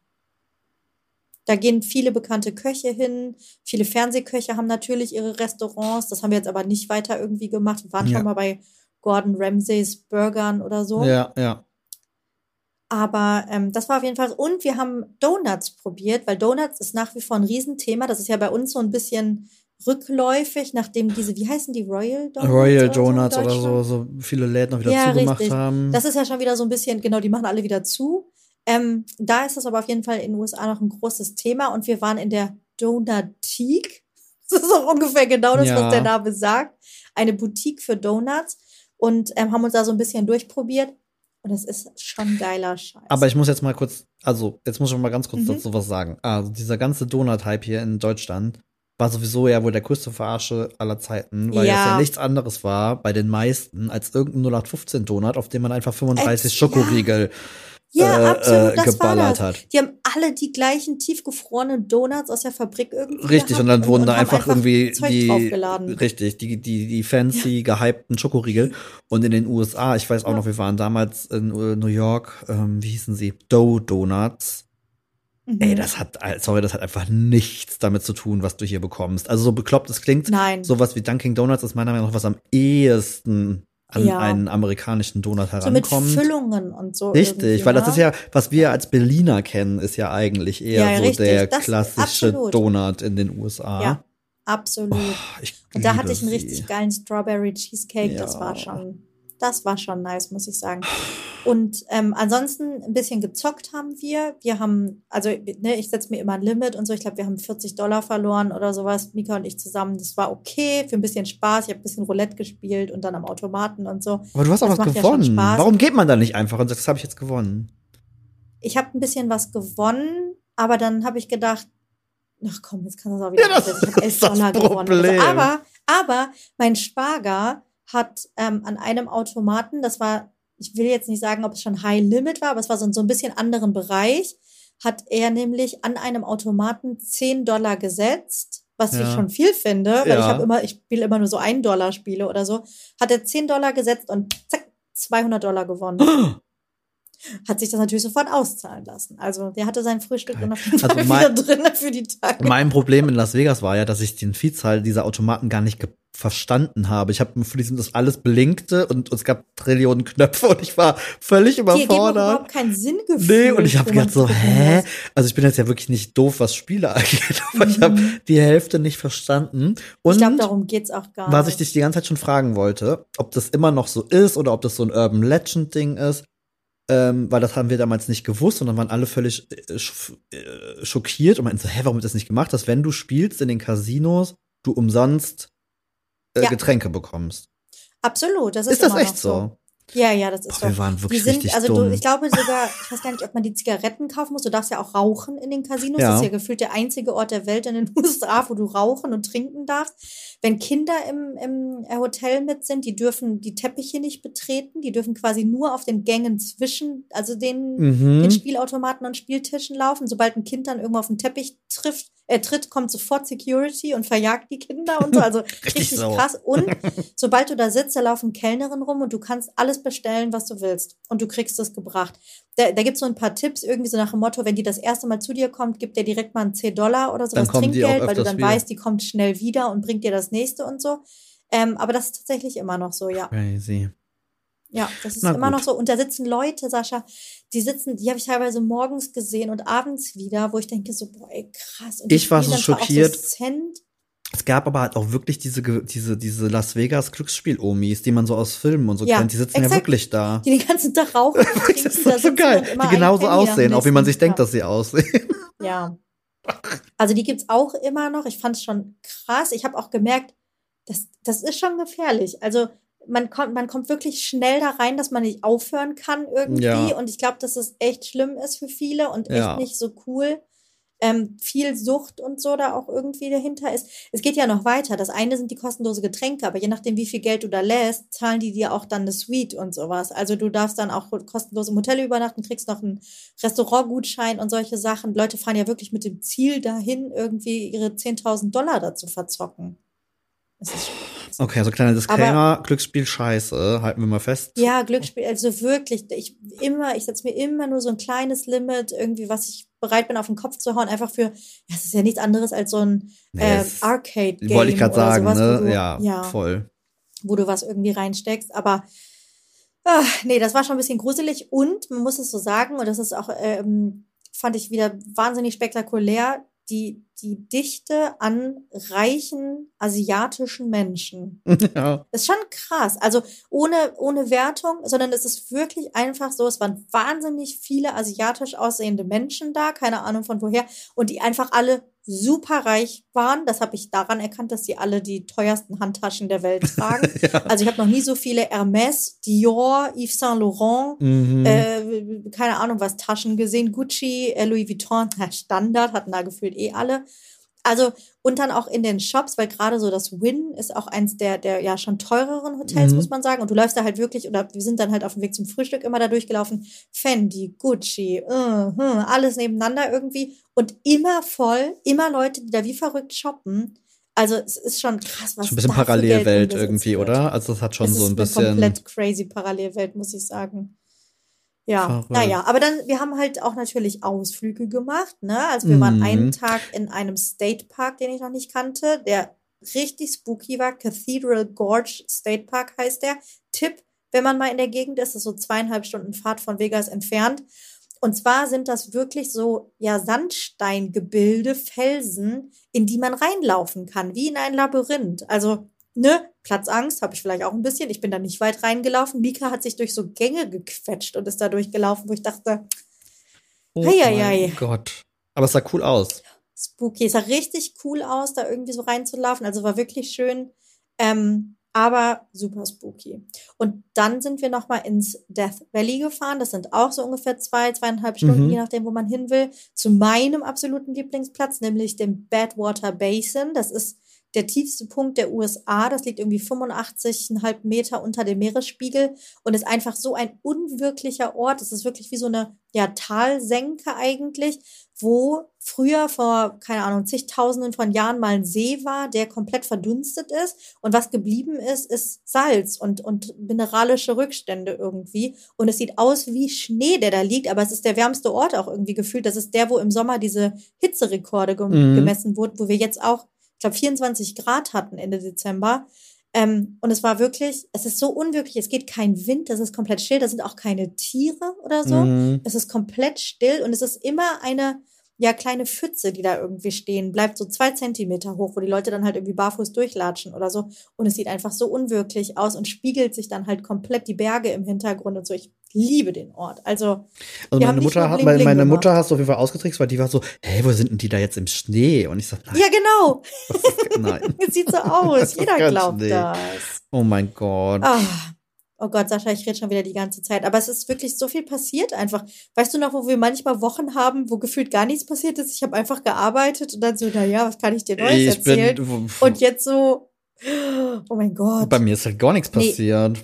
Da gehen viele bekannte Köche hin, viele Fernsehköche haben natürlich ihre Restaurants, das haben wir jetzt aber nicht weiter irgendwie gemacht. Wir waren
Ja.
schon mal bei Gordon Ramsays Burgern oder so.
Ja, ja.
Aber ähm, das war auf jeden Fall. Und wir haben Donuts probiert, weil Donuts ist nach wie vor ein Riesenthema. Das ist ja bei uns so ein bisschen rückläufig, nachdem diese, wie heißen die, Royal Donuts?
Royal
oder so
Donuts oder
Deutschland?
so, so viele Läden noch wieder
Ja,
zugemacht
richtig.
haben.
Das ist ja schon wieder so ein bisschen, genau, die machen alle wieder zu. Ähm, da ist das aber auf jeden Fall in den USA noch ein großes Thema und wir waren in der Donutique. Das ist auch ungefähr genau das,
Ja.
was der Name sagt. Eine Boutique für Donuts und ähm, haben uns da so ein bisschen durchprobiert und es ist schon geiler Scheiß.
Aber ich muss jetzt mal kurz, also jetzt muss ich mal ganz kurz
Mhm.
dazu was sagen. Also dieser ganze Donut-Hype hier in Deutschland war sowieso ja wohl der größte Verarsche aller Zeiten, weil
Ja.
es ja nichts anderes war bei den meisten als irgendein 0815 Donut, auf dem man einfach 35
Ex-
Schokoriegel
ja,
äh,
absolut,
äh,
das
geballert
war das.
hat.
Die haben alle die gleichen tiefgefrorenen Donuts aus der Fabrik irgendwie
Richtig, und dann wurden da
haben
einfach, irgendwie
Zeug
die, richtig, die, die, die fancy, gehypten Schokoriegel. Und in den USA, ich weiß auch
Ja.
noch, wir waren damals in äh, New York, ähm, wie hießen sie? Dough Donuts.
Mhm.
Ey, das hat, äh, sorry, das hat einfach nichts damit zu tun, was du hier bekommst. Also so bekloppt es klingt,
Nein.
sowas wie Dunkin' Donuts ist meiner Meinung nach was am ehesten an
Ja.
einen amerikanischen Donut
so mit
herankommt.
Füllungen und so.
Richtig, weil das
ne?
ist ja, was wir als Berliner kennen, ist ja eigentlich eher
Ja,
so
richtig,
der
das-
klassische. Donut in den USA.
Ja, absolut.
Oh,
und da hatte ich einen richtig geilen Strawberry Cheesecake. Das
Ja.
war schon, das war schon nice, muss ich sagen. Und ähm, ansonsten ein bisschen gezockt haben wir. Wir haben, also ne, ich setze mir immer ein Limit und so. Ich glaube, wir haben 40 Dollar verloren oder sowas, Mika und ich zusammen. Das war okay für ein bisschen Spaß. Ich habe ein bisschen Roulette gespielt und dann am Automaten und so.
Aber du hast auch
Das
was
ja
gewonnen.
Spaß.
Warum geht man da nicht einfach und sagt, das habe ich jetzt gewonnen?
Ich habe ein bisschen was gewonnen, aber dann habe ich gedacht, ach komm, jetzt kann das auch wieder.
Ja, das
ich habe 11
ist das
Dollar gewonnen.
Problem.
Also, aber, aber mein Schwager hat ähm, an einem Automaten, das war, ich will jetzt nicht sagen, ob es schon High Limit war, aber es war so, in so ein bisschen anderen Bereich, hat er nämlich an einem Automaten 10 Dollar gesetzt, was ich
Ja.
schon viel finde, weil
Ja.
ich habe immer, ich spiele immer nur so 1 Dollar Spiele oder so, hat er 10 Dollar gesetzt und zack, 200 Dollar gewonnen. Hat sich das natürlich sofort auszahlen lassen. Also der hatte sein Frühstück jeden Fall
Also mein-
wieder drin für die Tage.
Mein Problem in Las Vegas war ja, dass ich den Vielzahl dieser Automaten gar nicht verstanden habe. Ich habe für diesen das alles blinkte und, und es gab Trillionen Knöpfe und ich war völlig überfordert.
überhaupt keinen Sinn gefühlt.
Nee, und ich habe gedacht so, hä? Also ich bin jetzt ja wirklich nicht doof, was Spiele angeht, aber ich habe
Mhm.
die Hälfte nicht verstanden. Und
Ich glaube, darum geht's auch gar
was ich
nicht.
dich die ganze Zeit schon fragen wollte, ob das immer noch so ist oder ob das so ein Urban Legend Ding ist, ähm, weil das haben wir damals nicht gewusst und dann waren alle völlig äh, äh, schockiert und meinten so, hä, warum wird das nicht gemacht, dass wenn du spielst in den Casinos, du umsonst äh,
Ja.
Getränke bekommst.
Absolut, das ist,
Ist das echt
noch
so?
Ja, ja, das ist
Boah,
so.
wir waren
Die
wirklich
sind,
richtig
also
dumm.
du, ich glaube sogar, ich weiß gar nicht, ob man die Zigaretten kaufen muss. Du darfst ja auch rauchen in den Casinos.
Ja.
Das ist ja gefühlt der einzige Ort der Welt in den USA, wo du rauchen und trinken darfst. Wenn Kinder im, im Hotel mit sind, die dürfen die Teppiche nicht betreten. Die dürfen quasi nur auf den Gängen zwischen, also den,
mhm.
den Spielautomaten und Spieltischen laufen. Sobald ein Kind dann irgendwo auf den Teppich trifft, äh, tritt, kommt sofort Security und verjagt die Kinder und so. Also richtig,
sauer.
krass. Und sobald du da sitzt, da laufen Kellnerinnen rum und du kannst alles bestellen, was du willst. Und du kriegst es gebracht. Da, da gibt es so ein paar Tipps, irgendwie so nach dem Motto, wenn die das erste Mal zu dir kommt, gibt der direkt mal ein 10 Dollar oder
die auch
Trinkgeld, weil du dann
wieder.
weißt, die kommt schnell wieder und bringt dir das nächste und so. Ähm, aber das ist tatsächlich immer noch so, ja.
Crazy.
Ja, das ist
Na
immer
gut.
noch so. Und da sitzen Leute, Sascha, die sitzen, die habe ich teilweise morgens gesehen und abends wieder, wo ich denke so, boah, ey, krass. Und
Ich war so schockiert.
So Cent.
Es gab aber halt auch wirklich diese, diese, diese Las Vegas Glücksspiel-Omis, die man so aus Filmen und so
Ja,
kennt. Die sitzen ja
exakt.
wirklich da.
Die den ganzen Tag rauchen.
Das ist so
sitzen
geil. Die genauso aussehen, auch wie man sich denkt, dass sie aussehen.
Ja. Also die gibt's auch immer noch. Ich fand es schon krass. Ich habe auch gemerkt, das, das ist schon gefährlich. Also man kommt, man kommt wirklich schnell da rein, dass man nicht aufhören kann irgendwie.
Ja.
Und ich glaube, dass es echt schlimm ist für viele und echt
Ja.
nicht so cool. Ähm, viel Sucht und so da auch irgendwie dahinter ist. Es geht ja noch weiter. Das eine sind die kostenlose Getränke, aber je nachdem, wie viel Geld du da lässt, zahlen die dir auch dann eine Suite und sowas. Also du darfst dann auch kostenlos im Hotel übernachten, kriegst noch einen Restaurantgutschein und solche Sachen. Leute fahren ja wirklich mit dem Ziel dahin, irgendwie ihre 10.000 Dollar dazu verzocken. Das ist.
Okay, so kleiner Disclaimer, Glücksspiel scheiße, halten wir mal fest.
Ja, Glücksspiel, also wirklich, ich immer, ich setze mir immer nur so ein kleines Limit, irgendwie, was ich bereit bin, auf den Kopf zu hauen, einfach für, ja, es ist ja nichts anderes als so ein
Nee, es-
Arcade-Game.
Wollte ich gerade sagen,
sowas,
ne?
du,
ja,
ja,
voll.
wo du was irgendwie reinsteckst. Aber ah, nee, das war schon ein bisschen gruselig. Und man muss es so sagen, und das ist auch, ähm, fand ich wieder wahnsinnig spektakulär, die, die Dichte an reichen asiatischen Menschen.
ja.
Das ist schon krass. Also ohne, ohne Wertung, sondern es ist wirklich einfach so, es waren wahnsinnig viele asiatisch aussehende Menschen da, keine Ahnung von woher, und die einfach alle super reich waren. Das habe ich daran erkannt, dass sie alle die teuersten Handtaschen der Welt tragen.
ja.
Also ich habe noch nie so viele Hermes, Dior, Yves Saint Laurent,
Mhm.
äh, keine Ahnung was, Taschen gesehen, Gucci, äh, Louis Vuitton, Standard, hatten da gefühlt eh alle. Also, und dann auch in den Shops, weil gerade so das Win ist auch eins der, der ja schon teureren Hotels,
Mhm.
muss man sagen. Und du läufst da halt wirklich, oder wir sind dann halt auf dem Weg zum Frühstück immer da durchgelaufen. Fendi, Gucci, äh, hm, alles nebeneinander irgendwie. Und immer voll, immer Leute, die da wie verrückt shoppen. Also, es ist schon krass, was
Schon ein bisschen Parallelwelt irgendwie,
wird.
oder? Also das hat schon
es
so ein bisschen.
Eine komplett crazy Parallelwelt, muss ich sagen. Ja,
Verrückt.
naja, aber dann, wir haben halt auch natürlich Ausflüge gemacht, ne? Also wir waren
Mhm.
einen Tag in einem State Park, den ich noch nicht kannte, der richtig spooky war. Cathedral Gorge State Park heißt der. Tipp, wenn man mal in der Gegend ist, ist so zweieinhalb Stunden Fahrt von Vegas entfernt. Und zwar sind das wirklich so, ja, Sandsteingebilde, Felsen, in die man reinlaufen kann, wie in ein Labyrinth. Also, ne, Platzangst habe ich vielleicht auch ein bisschen. Ich bin da nicht weit reingelaufen. Mika hat sich durch so Gänge gequetscht und ist da durchgelaufen, wo ich dachte,
oh
Heieiei.
mein Gott. Aber es sah cool aus.
spooky. Es sah richtig cool aus, da irgendwie so reinzulaufen. Also war wirklich schön, ähm, aber super spooky. Und dann sind wir noch mal ins Death Valley gefahren. Das sind auch so ungefähr zwei, zweieinhalb Stunden,
Mhm.
je nachdem, wo man hin will. Zu meinem absoluten Lieblingsplatz, nämlich dem Badwater Basin. Das ist der tiefste Punkt der USA. Das liegt irgendwie 85,5 Meter unter dem Meeresspiegel und ist einfach so ein unwirklicher Ort. Es ist wirklich wie so eine ja, Talsenke eigentlich, wo früher vor, keine Ahnung, zigtausenden von Jahren mal ein See war, der komplett verdunstet ist. Und was geblieben ist, ist Salz und, und mineralische Rückstände irgendwie. Und es sieht aus wie Schnee, der da liegt, aber es ist der wärmste Ort auch irgendwie gefühlt. Das ist der, wo im Sommer diese Hitzerekorde ge
Mhm.
gemessen wurden, wo wir jetzt auch, ich glaube, 24 Grad hatten Ende Dezember. Ähm, und es war wirklich, es ist so unwirklich, es geht kein Wind, das ist komplett still, da sind auch keine Tiere oder so.
Mhm.
Es ist komplett still und es ist immer eine ja kleine Pfütze, die da irgendwie stehen, bleibt so zwei Zentimeter hoch, wo die Leute dann halt irgendwie barfuß durchlatschen oder so. Und es sieht einfach so unwirklich aus und spiegelt sich dann halt komplett die Berge im Hintergrund und so. Ich liebe den Ort. Also
Also meine Mutter hat, meine, meine. Mutter hast du auf jeden Fall ausgetrickst, weil die war so, hey, wo sind denn die da jetzt im Schnee? Und ich sag, nein,
ja genau,
ist, nein.
es sieht so aus. Jeder glaubt
Schnee.
das.
Oh mein Gott.
Ah, oh Gott, Sascha, ich rede schon wieder die ganze Zeit. Aber es ist wirklich so viel passiert einfach. Weißt du noch, wo wir manchmal Wochen haben, wo gefühlt gar nichts passiert ist? Ich habe einfach gearbeitet und dann so, na ja, was kann ich dir Neues
ich
erzählen?
bin,
und jetzt so, oh mein Gott.
bei mir ist halt gar nichts
Nee.
passiert.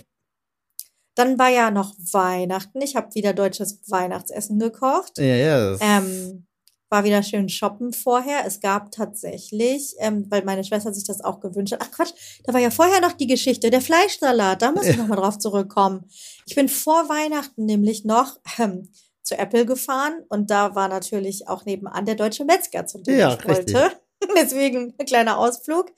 Dann war ja noch Weihnachten. Ich habe wieder deutsches Weihnachtsessen gekocht.
Ja, yes.
Ähm, war wieder schön shoppen vorher. Es gab tatsächlich, ähm, weil meine Schwester sich das auch gewünscht hat. Ach Quatsch, da war ja vorher noch die Geschichte, der Fleischsalat. Da muss ich
Ja.
noch mal drauf zurückkommen. Ich bin vor Weihnachten nämlich noch ähm, zu Apple gefahren und da war natürlich auch nebenan der deutsche Metzger, zu dem
Ja,
ich wollte. Deswegen ein kleiner Ausflug.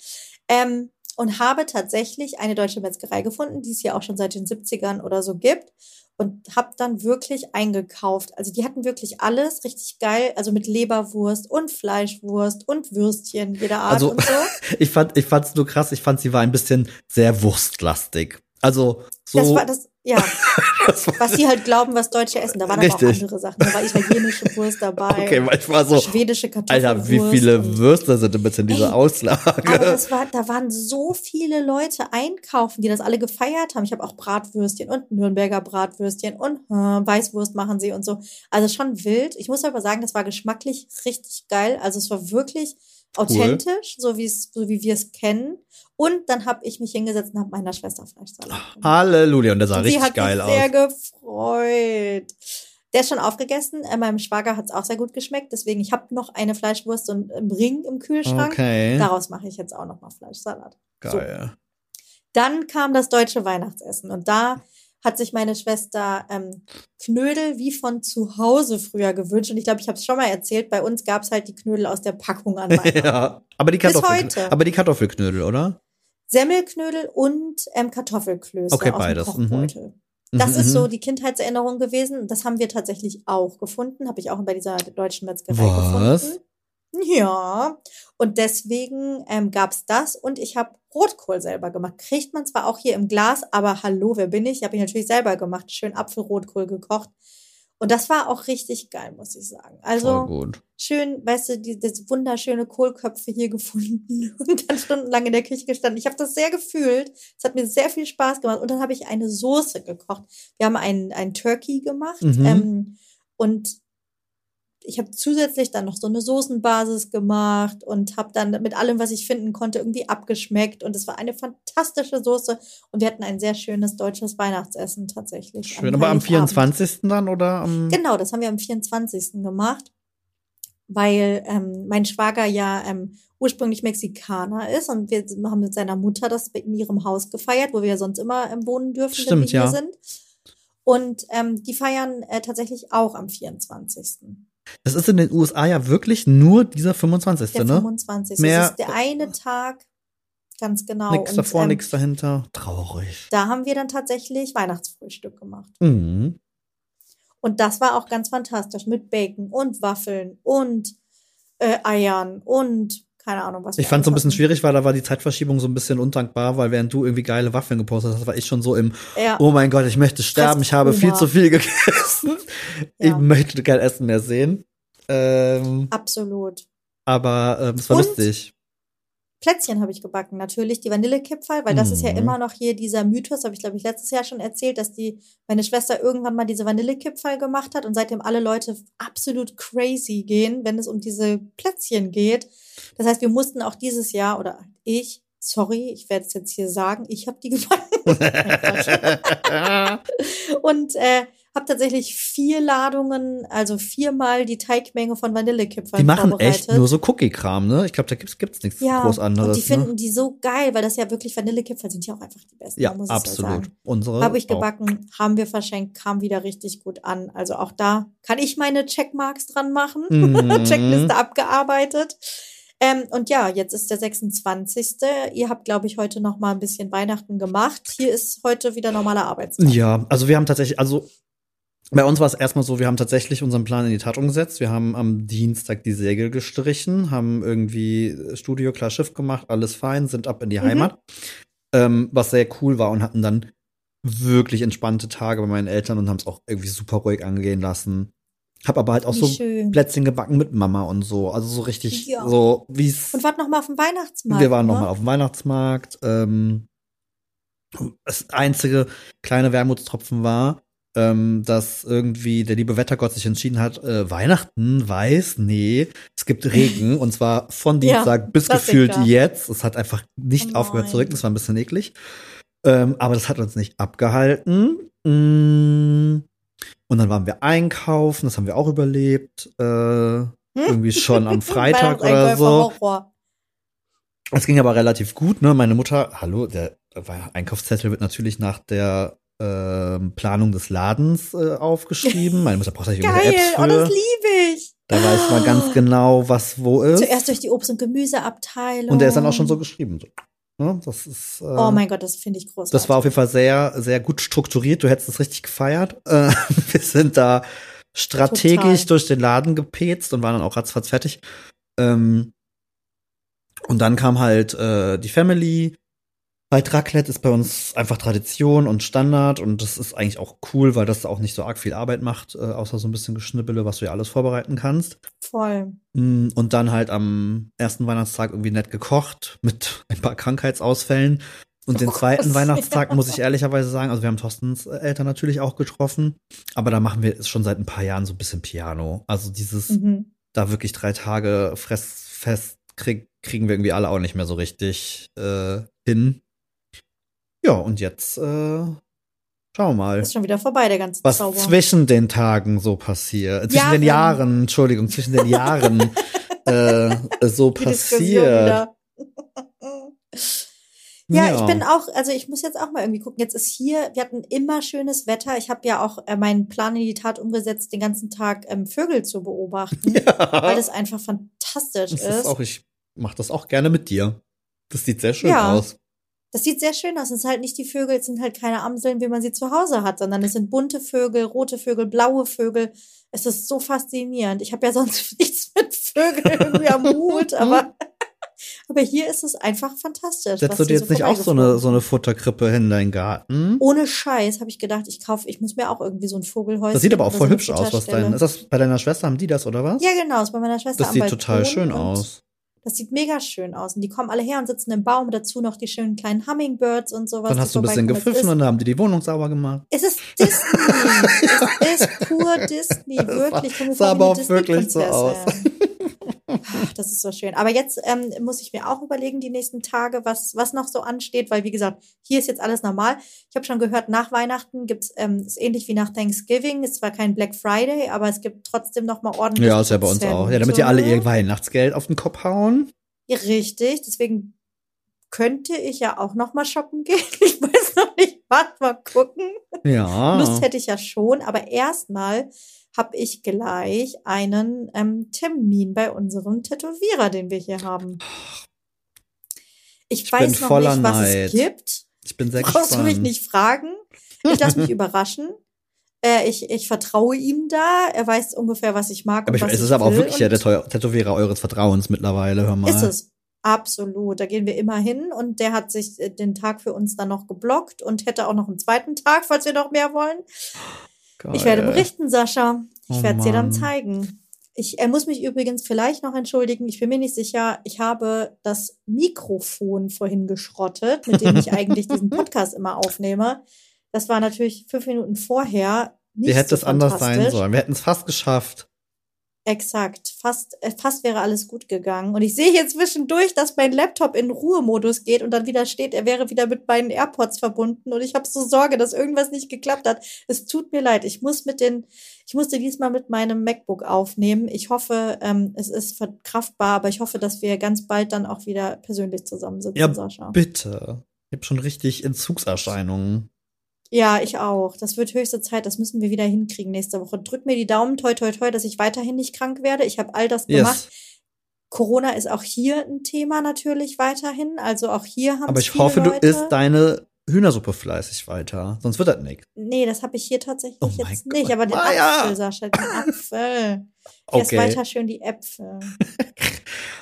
Ähm, und habe tatsächlich eine deutsche Metzgerei gefunden, die es ja auch schon seit den 70ern oder so gibt. Und habe dann wirklich eingekauft. Also die hatten wirklich alles richtig geil, also mit Leberwurst und Fleischwurst und Würstchen jeder Art
Also
und so.
ich fand, ich fand's nur krass. Ich fand, sie war ein bisschen sehr wurstlastig. Also so.
Das war das, ja,
das war-
was sie halt glauben, was Deutsche essen. Da waren aber auch
Richtig.
andere Sachen. Da war italienische Wurst dabei.
okay, weil ich war so.
schwedische Kartoffelwurst.
Alter, wie viele Würste sind denn bitte in dieser
Ey,
Auslage?
Aber das war, da waren so viele Leute einkaufen, die das alle gefeiert haben. Ich habe auch Bratwürstchen und Nürnberger Bratwürstchen und äh, Weißwurst machen sie und so. Also schon wild. Ich muss aber sagen, das war geschmacklich richtig geil. Also es war wirklich authentisch, so wie es, so wie wir es kennen. Und dann habe ich mich hingesetzt und habe meiner Schwester Fleischsalat gemacht.
Halleluja, und der sah
Und sie
richtig
hat
geil
sich
aus.
sehr gefreut. Der ist schon aufgegessen. Äh, meinem Schwager hat es auch sehr gut geschmeckt. Deswegen, ich habe noch eine Fleischwurst und im Ring im Kühlschrank.
Okay.
Daraus mache ich jetzt auch noch mal Fleischsalat.
Geil.
Dann kam das deutsche Weihnachtsessen und da hat sich meine Schwester ähm, Knödel wie von zu Hause früher gewünscht. Und ich glaube, ich habe es schon mal erzählt, bei uns gab es halt die Knödel aus der Packung an Weihnachten.
ja. Aber die,
Bis
Kartoffel,
heute.
aber die Kartoffelknödel, oder?
Semmelknödel und ähm, Kartoffelklöße
Okay,
aus
beides.
dem
Mhm.
Kochbeutel. Das
Mhm,
ist so
mhm.
die Kindheitserinnerung gewesen. Das haben wir tatsächlich auch gefunden. Habe ich auch bei dieser deutschen Metzgerei
Was?
gefunden. Ja. Und deswegen ähm, gab's das und ich habe Rotkohl selber gemacht. Kriegt man zwar auch hier im Glas, aber hallo, wer bin ich? Habe ich natürlich selber gemacht. Schön Apfelrotkohl gekocht. Und das war auch richtig geil, muss ich sagen. Also
gut.
schön, weißt du, die, das wunderschöne Kohlköpfe hier gefunden und dann stundenlang in der Küche gestanden. Ich habe das sehr gefühlt. Es hat mir sehr viel Spaß gemacht. Und dann habe ich eine Soße gekocht. Wir haben einen, einen Turkey gemacht.
Mhm.
Ähm, und ich habe zusätzlich dann noch so eine Soßenbasis gemacht und habe dann mit allem, was ich finden konnte, irgendwie abgeschmeckt. Und es war eine fantastische Soße. Und wir hatten ein sehr schönes deutsches Weihnachtsessen tatsächlich.
Schön. Aber am
Heiligabend.
24. dann oder am.
Genau, das haben wir am 24. gemacht, weil ähm, mein Schwager ja ähm, ursprünglich Mexikaner ist und wir haben mit seiner Mutter das in ihrem Haus gefeiert, wo wir sonst immer ähm, wohnen dürfen, wenn
Stimmt,
wir hier
ja.
sind. Und ähm, die feiern äh, tatsächlich auch am 24.
Das ist in den USA ja wirklich nur dieser 25.
Der
ne?
25.
Mehr-
Das ist der eine Tag, ganz genau.
Nix
Und,
davor,
ähm,
nix dahinter. Traurig.
Da haben wir dann tatsächlich Weihnachtsfrühstück gemacht.
Mhm.
Und das war auch ganz fantastisch mit Bacon und Waffeln und äh, Eiern und keine Ahnung was.
Ich fand so ein bisschen schwierig, weil da war die Zeitverschiebung so ein bisschen undankbar, weil während du irgendwie geile Waffeln gepostet hast, war ich schon so im,
Ja,
oh mein Gott, ich möchte sterben, ich habe viel zu viel gegessen. Ich
Ja.
möchte kein Essen mehr sehen. Ähm,
absolut.
aber ähm, es war
Und?
lustig.
Plätzchen habe ich gebacken, natürlich die Vanillekipferl, weil das ist ja
Mhm.
immer noch hier dieser Mythos, habe ich glaube ich letztes Jahr schon erzählt, dass die meine Schwester irgendwann mal diese Vanillekipferl gemacht hat und seitdem alle Leute absolut crazy gehen, wenn es um diese Plätzchen geht. Das heißt, wir mussten auch dieses Jahr oder ich, sorry, ich werde es jetzt hier sagen, ich habe die gebacken. und äh, habe tatsächlich vier Ladungen, also viermal die Teigmenge von Vanillekipferl
die machen echt nur so Cookie-Kram, ne? Ich glaube, da gibt's, gibt's nichts
Ja,
groß anderes.
und die finden
ne?
die so geil, weil das ja wirklich Vanillekipferl sind ja auch einfach die besten.
Ja,
es
absolut.
sagen.
Unsere
Habe ich
auch.
gebacken, haben wir verschenkt, kam wieder richtig gut an. Also auch da kann ich meine Checkmarks dran machen.
Mhm.
Checkliste abgearbeitet. Ähm, und ja, jetzt ist der 26. Ihr habt, glaube ich, heute noch mal ein bisschen Weihnachten gemacht. Hier ist heute wieder normaler Arbeitstag.
Ja, also wir haben tatsächlich, also bei uns war es erstmal so, wir haben tatsächlich unseren Plan in die Tat umgesetzt. Wir haben am Dienstag die Segel gestrichen, haben irgendwie Studio klar Schiff gemacht, alles fein, sind ab in die
Mhm.
Heimat. Ähm, was sehr cool war und hatten dann wirklich entspannte Tage bei meinen Eltern und haben es auch irgendwie super ruhig angehen lassen. Hab aber halt auch
Wie
so
schön.
Plätzchen gebacken mit Mama und so. Also so richtig
Ja.
so, wie es.
Und wart noch mal auf dem Weihnachtsmarkt.
Wir waren noch
ne?
mal auf dem Weihnachtsmarkt. Ähm, das einzige kleine Wermutstropfen war, ähm, dass irgendwie der liebe Wettergott sich entschieden hat, äh, Weihnachten weiß, nee, es gibt Regen und zwar von
Ja,
Dienstag bis
Klassiker.
gefühlt jetzt. Es hat einfach nicht
Oh
aufgehört zu regnen, das war ein bisschen eklig. Ähm, aber das hat uns nicht abgehalten. Mm. Und dann waren wir einkaufen, das haben wir auch überlebt. Äh, irgendwie schon am Freitag oder so.
Horror.
Es ging aber relativ gut, ne? Meine Mutter, hallo, der Einkaufszettel wird natürlich nach der ähm, Planung des Ladens äh, aufgeschrieben. Mutter braucht da irgendwelche
Geil,
Apps
oh, das
für.
liebe ich.
da weiß man ganz genau, was wo ist.
Zuerst durch die Obst- und Gemüseabteilung.
Und der ist dann auch schon so geschrieben. So. Ne? Das ist. Äh,
oh mein Gott, das finde ich großartig.
Das war auf jeden Fall sehr, sehr gut strukturiert. Du hättest es richtig gefeiert. Äh, wir sind da strategisch
Total.
durch den Laden gepetzt und waren dann auch ratzfatz fertig. Ähm, und dann kam halt äh, die Family. Halt Raclette ist bei uns einfach Tradition und Standard und das ist eigentlich auch cool, weil das auch nicht so arg viel Arbeit macht, äh, außer so ein bisschen Geschnibbele, was du ja alles vorbereiten kannst.
Voll.
Mm, Und dann halt am ersten Weihnachtstag irgendwie nett gekocht mit ein paar Krankheitsausfällen. Und den
Oh
zweiten Weihnachtstag muss ich ehrlicherweise sagen, also wir haben Thorstens Eltern natürlich auch getroffen, aber da machen wir es schon seit ein paar Jahren so ein bisschen Piano. Also dieses,
Mhm.
da wirklich drei Tage fressfest krieg, kriegen wir irgendwie alle auch nicht mehr so richtig äh, hin. Ja, und jetzt äh, schauen wir mal
Ist schon wieder vorbei, der ganze
was
Zauber.
zwischen den Tagen so passiert, äh, zwischen den
Jahren.
Entschuldigung, zwischen den Jahren äh, so
Die
passiert.
wieder. Ja, ich bin auch, also ich muss jetzt auch mal irgendwie gucken. Jetzt ist hier, wir hatten immer schönes Wetter. Ich habe ja auch äh, meinen Plan in die Tat umgesetzt, den ganzen Tag ähm, Vögel zu beobachten, weil
ja,
das einfach fantastisch
das
ist.
ist auch, ich mache das auch gerne mit dir. Das sieht sehr schön
Ja.
aus.
Das sieht sehr schön aus. Es sind halt nicht die Vögel, es sind halt keine Amseln, wie man sie zu Hause hat, sondern es sind bunte Vögel, rote Vögel, blaue Vögel. Es ist so faszinierend. Ich habe ja sonst nichts mit Vögeln irgendwie am Hut, aber, aber hier ist es einfach fantastisch.
Setzt du dir jetzt nicht auch so eine, so eine Futterkrippe in deinen Garten?
Ohne Scheiß habe ich gedacht, ich kaufe, ich muss mir auch irgendwie so ein Vogelhäuschen.
Das sieht aber auch voll
so
hübsch aus, was dein, ist das bei deiner Schwester, haben die das oder was?
Ja, genau, ist bei meiner Schwester
das sieht total schön aus.
Das sieht mega schön aus. Und die kommen alle her und sitzen im Baum. Dazu noch die schönen kleinen Hummingbirds und sowas.
Dann hast du ein bisschen gepfiffen und dann haben die die Wohnung sauber gemacht.
es ist Disney. es ist pur Disney. Wirklich. Mir
sah aber auch wirklich so
Disney-Prinzessin. Ach, Das ist so schön. Aber jetzt ähm, muss ich mir auch überlegen, die nächsten Tage, was, was noch so ansteht, weil wie gesagt, hier ist jetzt alles normal. Ich habe schon gehört, nach Weihnachten gibt's ähm, ist ähnlich wie nach Thanksgiving. Ist zwar kein Black Friday, aber es gibt trotzdem noch mal ordentlich.
Ja, ist ja bei uns auch. Ja, damit die alle ihr Weihnachtsgeld auf den Kopf hauen.
Ja, richtig. Deswegen könnte ich ja auch noch mal shoppen gehen. Ich weiß noch nicht, was mal gucken.
Ja.
Lust hätte ich ja schon, aber erstmal habe ich gleich einen ähm, Termin bei unserem Tätowierer, den wir hier haben. Ich,
Ich
weiß noch nicht, was
Neid.
es gibt.
Ich bin sehr
Brauchst du mich
gespannt.
nicht fragen. Ich lasse mich überraschen. Äh, ich, ich vertraue ihm da. Er weiß ungefähr, was ich mag.
Aber ich, es ist aber auch wirklich ja der Tätowierer eures Vertrauens mittlerweile, hör mal.
Ist es. Absolut. Da gehen wir immer hin und der hat sich äh, den Tag für uns dann noch geblockt und hätte auch noch einen zweiten Tag, falls wir noch mehr wollen.
Geil.
Ich werde berichten, Sascha. Ich
Oh
werde es dir dann zeigen. Ich, er muss mich übrigens vielleicht noch entschuldigen. Ich bin mir nicht sicher. Ich habe das Mikrofon vorhin geschrottet, mit dem ich eigentlich diesen Podcast immer aufnehme. Das war natürlich fünf Minuten vorher. Nicht
Wie hätte
so
es anders sein sollen? Wir hätten es fast geschafft.
Exakt. Fast, äh, fast wäre alles gut gegangen. Und ich sehe hier zwischendurch, dass mein Laptop in Ruhemodus geht und dann wieder steht, er wäre wieder mit meinen AirPods verbunden. Und ich habe so Sorge, dass irgendwas nicht geklappt hat. Es tut mir leid. Ich muss mit den, ich musste diesmal mit meinem MacBook aufnehmen. Ich hoffe, ähm, es ist verkraftbar, aber ich hoffe, dass wir ganz bald dann auch wieder persönlich zusammensitzen,
Ja,
Sascha.
Bitte. Ich habe schon richtig Entzugserscheinungen.
Ja, ich auch. Das wird höchste Zeit. Das müssen wir wieder hinkriegen nächste Woche. Drück mir die Daumen, toi, toi, toi, dass ich weiterhin nicht krank werde. Ich habe all das gemacht.
Yes.
Corona ist auch hier ein Thema natürlich weiterhin. Also auch hier haben
Aber
es
ich hoffe, du
Leute.
isst deine Hühnersuppe fleißig weiter. Sonst wird das nichts.
Nee, das habe ich hier tatsächlich
Oh
jetzt nicht. Aber den
Maja!
Apfel, Sascha, den Apfel. Ich esse
Okay.
weiter schön die Äpfel.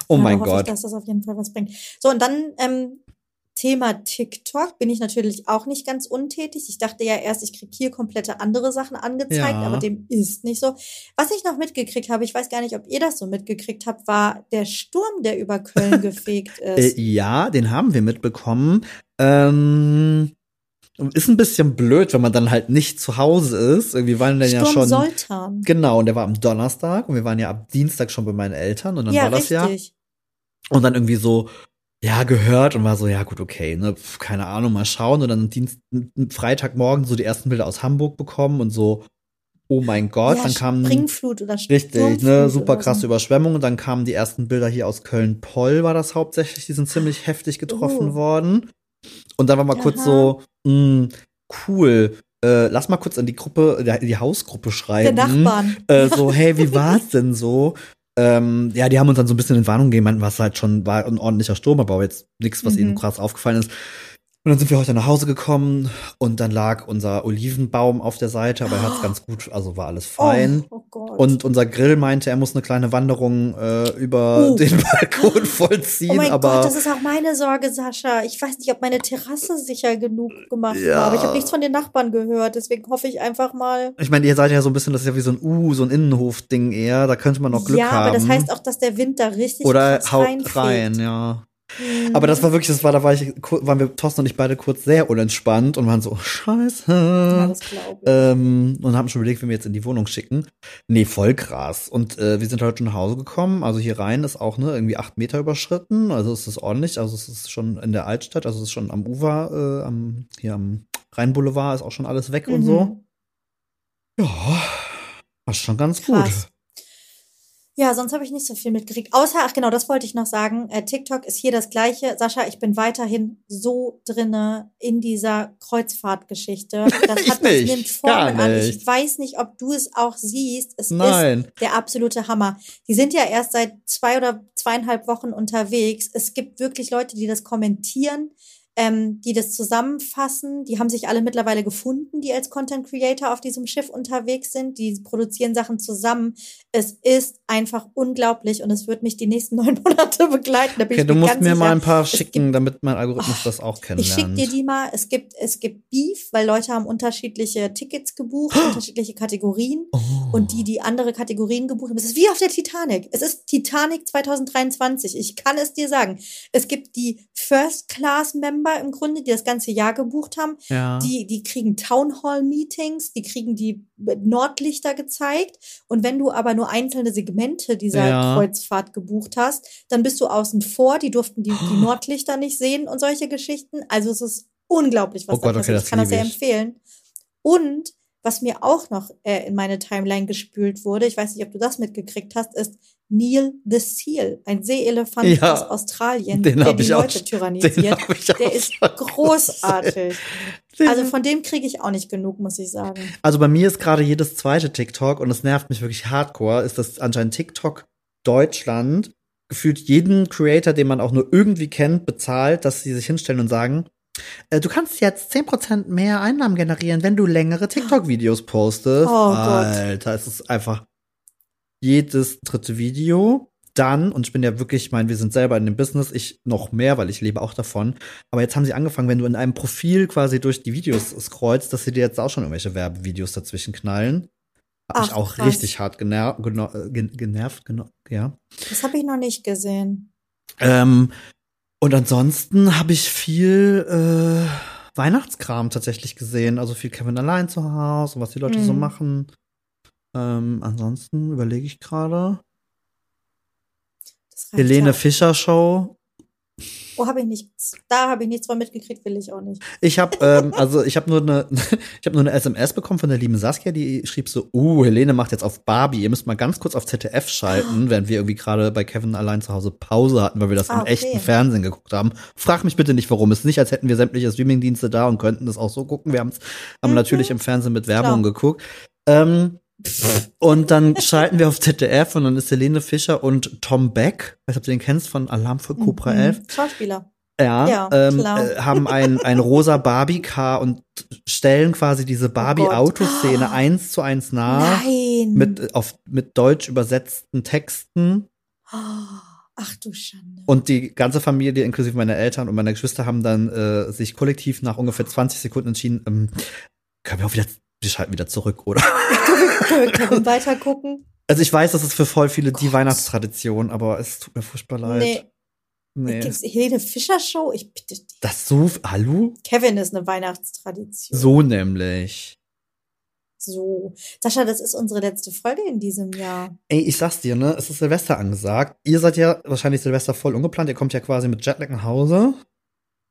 Oh
Ja,
mein Gott.
Ich, dass das auf jeden Fall was bringt. So, und dann ähm, Thema TikTok bin ich natürlich auch nicht ganz untätig. Ich dachte ja erst, ich krieg hier komplette andere Sachen angezeigt,
Ja.
aber dem ist nicht so. Was ich noch mitgekriegt habe, ich weiß gar nicht, ob ihr das so mitgekriegt habt, war der Sturm, der über Köln gefegt ist.
Äh, ja, den haben wir mitbekommen. Ähm, ist ein bisschen blöd, wenn man dann halt nicht zu Hause ist. Wir waren dann ja
Sturm
schon.
Soltan.
Genau, und der war am Donnerstag und wir waren ja ab Dienstag schon bei meinen Eltern und dann
ja,
war das ja.
richtig.
Und dann irgendwie so, ja, gehört und war so, ja, gut, okay, ne, pf, keine Ahnung, mal schauen. Und dann Dienst, Freitagmorgen so die ersten Bilder aus Hamburg bekommen und so, oh mein Gott,
ja,
dann kam.
Springflut oder
Richtig, ne, super krasse
so.
Überschwemmung. Und dann kamen die ersten Bilder hier aus Köln-Poll, war das hauptsächlich. Die sind ziemlich heftig getroffen
Oh.
worden. Und dann war mal kurz
Aha.
so, mh, cool, äh, lass mal kurz in die Gruppe, in die Hausgruppe
Der
schreiben.
Nachbarn.
Äh, so, hey, wie war's denn so? Ähm, ja, die haben uns dann so ein bisschen in Warnung gegeben, was halt schon war ein ordentlicher Sturm, aber jetzt nichts, was
Mhm.
ihnen krass aufgefallen ist. Und dann sind wir heute nach Hause gekommen und dann lag unser Olivenbaum auf der Seite, aber er hat's ganz gut, also war alles fein.
Oh, oh.
Und unser Grill meinte, er muss eine kleine Wanderung äh, über
Oh.
den Balkon vollziehen,
oh mein
aber
Gott, das ist auch meine Sorge, Sascha. Ich weiß nicht, ob meine Terrasse sicher genug gemacht
Ja.
war, aber ich habe nichts von den Nachbarn gehört. Deswegen hoffe ich einfach mal.
ich meine, ihr seid ja so ein bisschen, das ist ja wie so ein U, so ein Innenhof-Ding eher, da könnte man noch Glück
ja,
haben.
aber das heißt auch, dass der Wind da richtig
Oder haut
reinfegt.
rein, ja. Aber das war wirklich, das war, da war ich, waren wir, Thorsten und ich beide kurz sehr unentspannt und waren so, oh, scheiße.
Ja.
Ähm, und haben schon überlegt, wenn wir jetzt in die Wohnung schicken. Nee, voll krass. Und äh, wir sind heute schon nach Hause gekommen. Also hier rein ist auch ne, irgendwie acht Meter überschritten. Also es ist ordentlich. Also es ist schon in der Altstadt. Also es ist schon am Ufer, äh, am, hier am Rheinboulevard ist auch schon alles weg und
Mhm.
so. Ja, war schon ganz gut.
Ja, sonst habe ich nicht so viel mitgekriegt. Außer, ach genau, das wollte ich noch sagen. Äh, TikTok ist hier das gleiche. Sascha, ich bin weiterhin so drinne in dieser Kreuzfahrtgeschichte. Das
Ich
hat
nicht,
nimmt Formen an. Ich weiß nicht, ob du es auch siehst. Es
Nein.
ist der absolute Hammer. Die sind ja erst seit zwei oder zweieinhalb Wochen unterwegs. Es gibt wirklich Leute, die das kommentieren, ähm, die das zusammenfassen. Die haben sich alle mittlerweile gefunden, die als Content Creator auf diesem Schiff unterwegs sind. Die produzieren Sachen zusammen. Es ist einfach unglaublich und es wird mich die nächsten neun Monate begleiten.
Okay,
ich
du musst mir
sicher.
mal ein paar
Es
schicken, damit mein Algorithmus
Oh,
das auch
Ich
kennenlernt.
schick dir die mal. Es gibt, es gibt Beef, weil Leute haben unterschiedliche Tickets gebucht, unterschiedliche Kategorien.
Oh.
Und die, die andere Kategorien gebucht haben, es ist wie auf der Titanic. Es ist Titanic 2023. Ich kann es dir sagen. Es gibt die First-Class-Member im Grunde, die das ganze Jahr gebucht haben.
ja.
Die, die kriegen Town Hall Meetings, die kriegen die Nordlichter gezeigt. Und wenn du aber nur einzelne Segmente dieser
Ja.
Kreuzfahrt gebucht hast, dann bist du außen vor. Die durften die, die Nordlichter nicht sehen und solche Geschichten. Also es ist unglaublich, was
Oh Gott,
da
okay,
passiert.
das
ich kann das sehr empfehlen. Und was mir auch noch äh, in meine Timeline gespült wurde, ich weiß nicht, ob du das mitgekriegt hast, ist Neil the Seal, ein Seeelefant
Ja,
aus Australien,
den
der die
ich auch
Leute
schon-
tyrannisiert.
Ich auch
Der ist großartig. Also von dem kriege ich auch nicht genug, muss ich sagen.
Also bei mir ist gerade jedes zweite TikTok und es nervt mich wirklich hardcore, ist das anscheinend TikTok Deutschland gefühlt jeden Creator, den man auch nur irgendwie kennt, bezahlt, dass sie sich hinstellen und sagen, du kannst jetzt 10% mehr Einnahmen generieren, wenn du längere TikTok-Videos postest.
Oh Gott.
Alter, es ist einfach jedes dritte Video. Dann, und ich bin ja wirklich, ich meine, wir sind selber in dem Business, ich noch mehr, weil ich lebe auch davon. Aber jetzt haben sie angefangen, wenn du in einem Profil quasi durch die Videos scrollst, dass sie dir jetzt auch schon irgendwelche Werbevideos dazwischen knallen. Hat mich
Ach,
auch
krass.
richtig hart gener geno äh, gen genervt, geno ja.
Das habe ich noch nicht gesehen.
Ähm, und ansonsten habe ich viel äh, Weihnachtskram tatsächlich gesehen. Also viel Kevin allein zu Hause und was die Leute so
Mhm.
machen. Ähm, ansonsten überlege ich gerade. Helene
ja.
Fischer Show.
Oh, habe ich nichts. Da habe ich nichts von mitgekriegt, will ich auch nicht.
Ich habe ähm, also ich habe nur eine ich habe nur eine SMS bekommen von der lieben Saskia, die schrieb so, uh, Helene macht jetzt auf Barbie. Ihr müsst mal ganz kurz auf ZDF schalten, während wir irgendwie gerade bei Kevin allein zu Hause Pause hatten, weil wir das
Ah,
im
okay.
echten Fernsehen geguckt haben. Frag mich bitte nicht, warum. Es ist nicht, als hätten wir sämtliche Streamingdienste da und könnten das auch so gucken. Wir haben's, haben
Mhm.
natürlich im Fernsehen mit Werbung
Klar.
geguckt. Ähm, und dann schalten wir auf ZDF und dann ist Helene Fischer und Tom Beck, weiß nicht, ob du den kennst von Alarm für Cobra
Mhm.
11.
Schauspieler.
Ja,
Ja,
ähm, äh, haben ein, ein rosa Barbie-Car und stellen quasi diese Barbie-Autoszene eins zu eins nach
Nein.
mit, auf, mit deutsch übersetzten Texten.
Ach du Schande.
Und die ganze Familie, inklusive meiner Eltern und meiner Geschwister, haben dann äh, sich kollektiv nach ungefähr 20 Sekunden entschieden, ähm, können wir auch wieder, wir schalten wieder zurück, oder?
Können wir Kevin weiter gucken?
Also ich weiß, das ist für voll viele die
Gott.
Weihnachtstradition, aber es tut mir furchtbar leid.
Nee.
Nee.
Gibt's Helene Fischer Show? Ich bitte dich.
Das so, hallo?
Kevin ist eine Weihnachtstradition.
So nämlich.
So. Sascha, das ist unsere letzte Folge in diesem Jahr.
Ey, ich sag's dir, ne? Es ist Silvester angesagt. Ihr seid ja wahrscheinlich Silvester voll ungeplant. Ihr kommt ja quasi mit Jetlag nach Hause.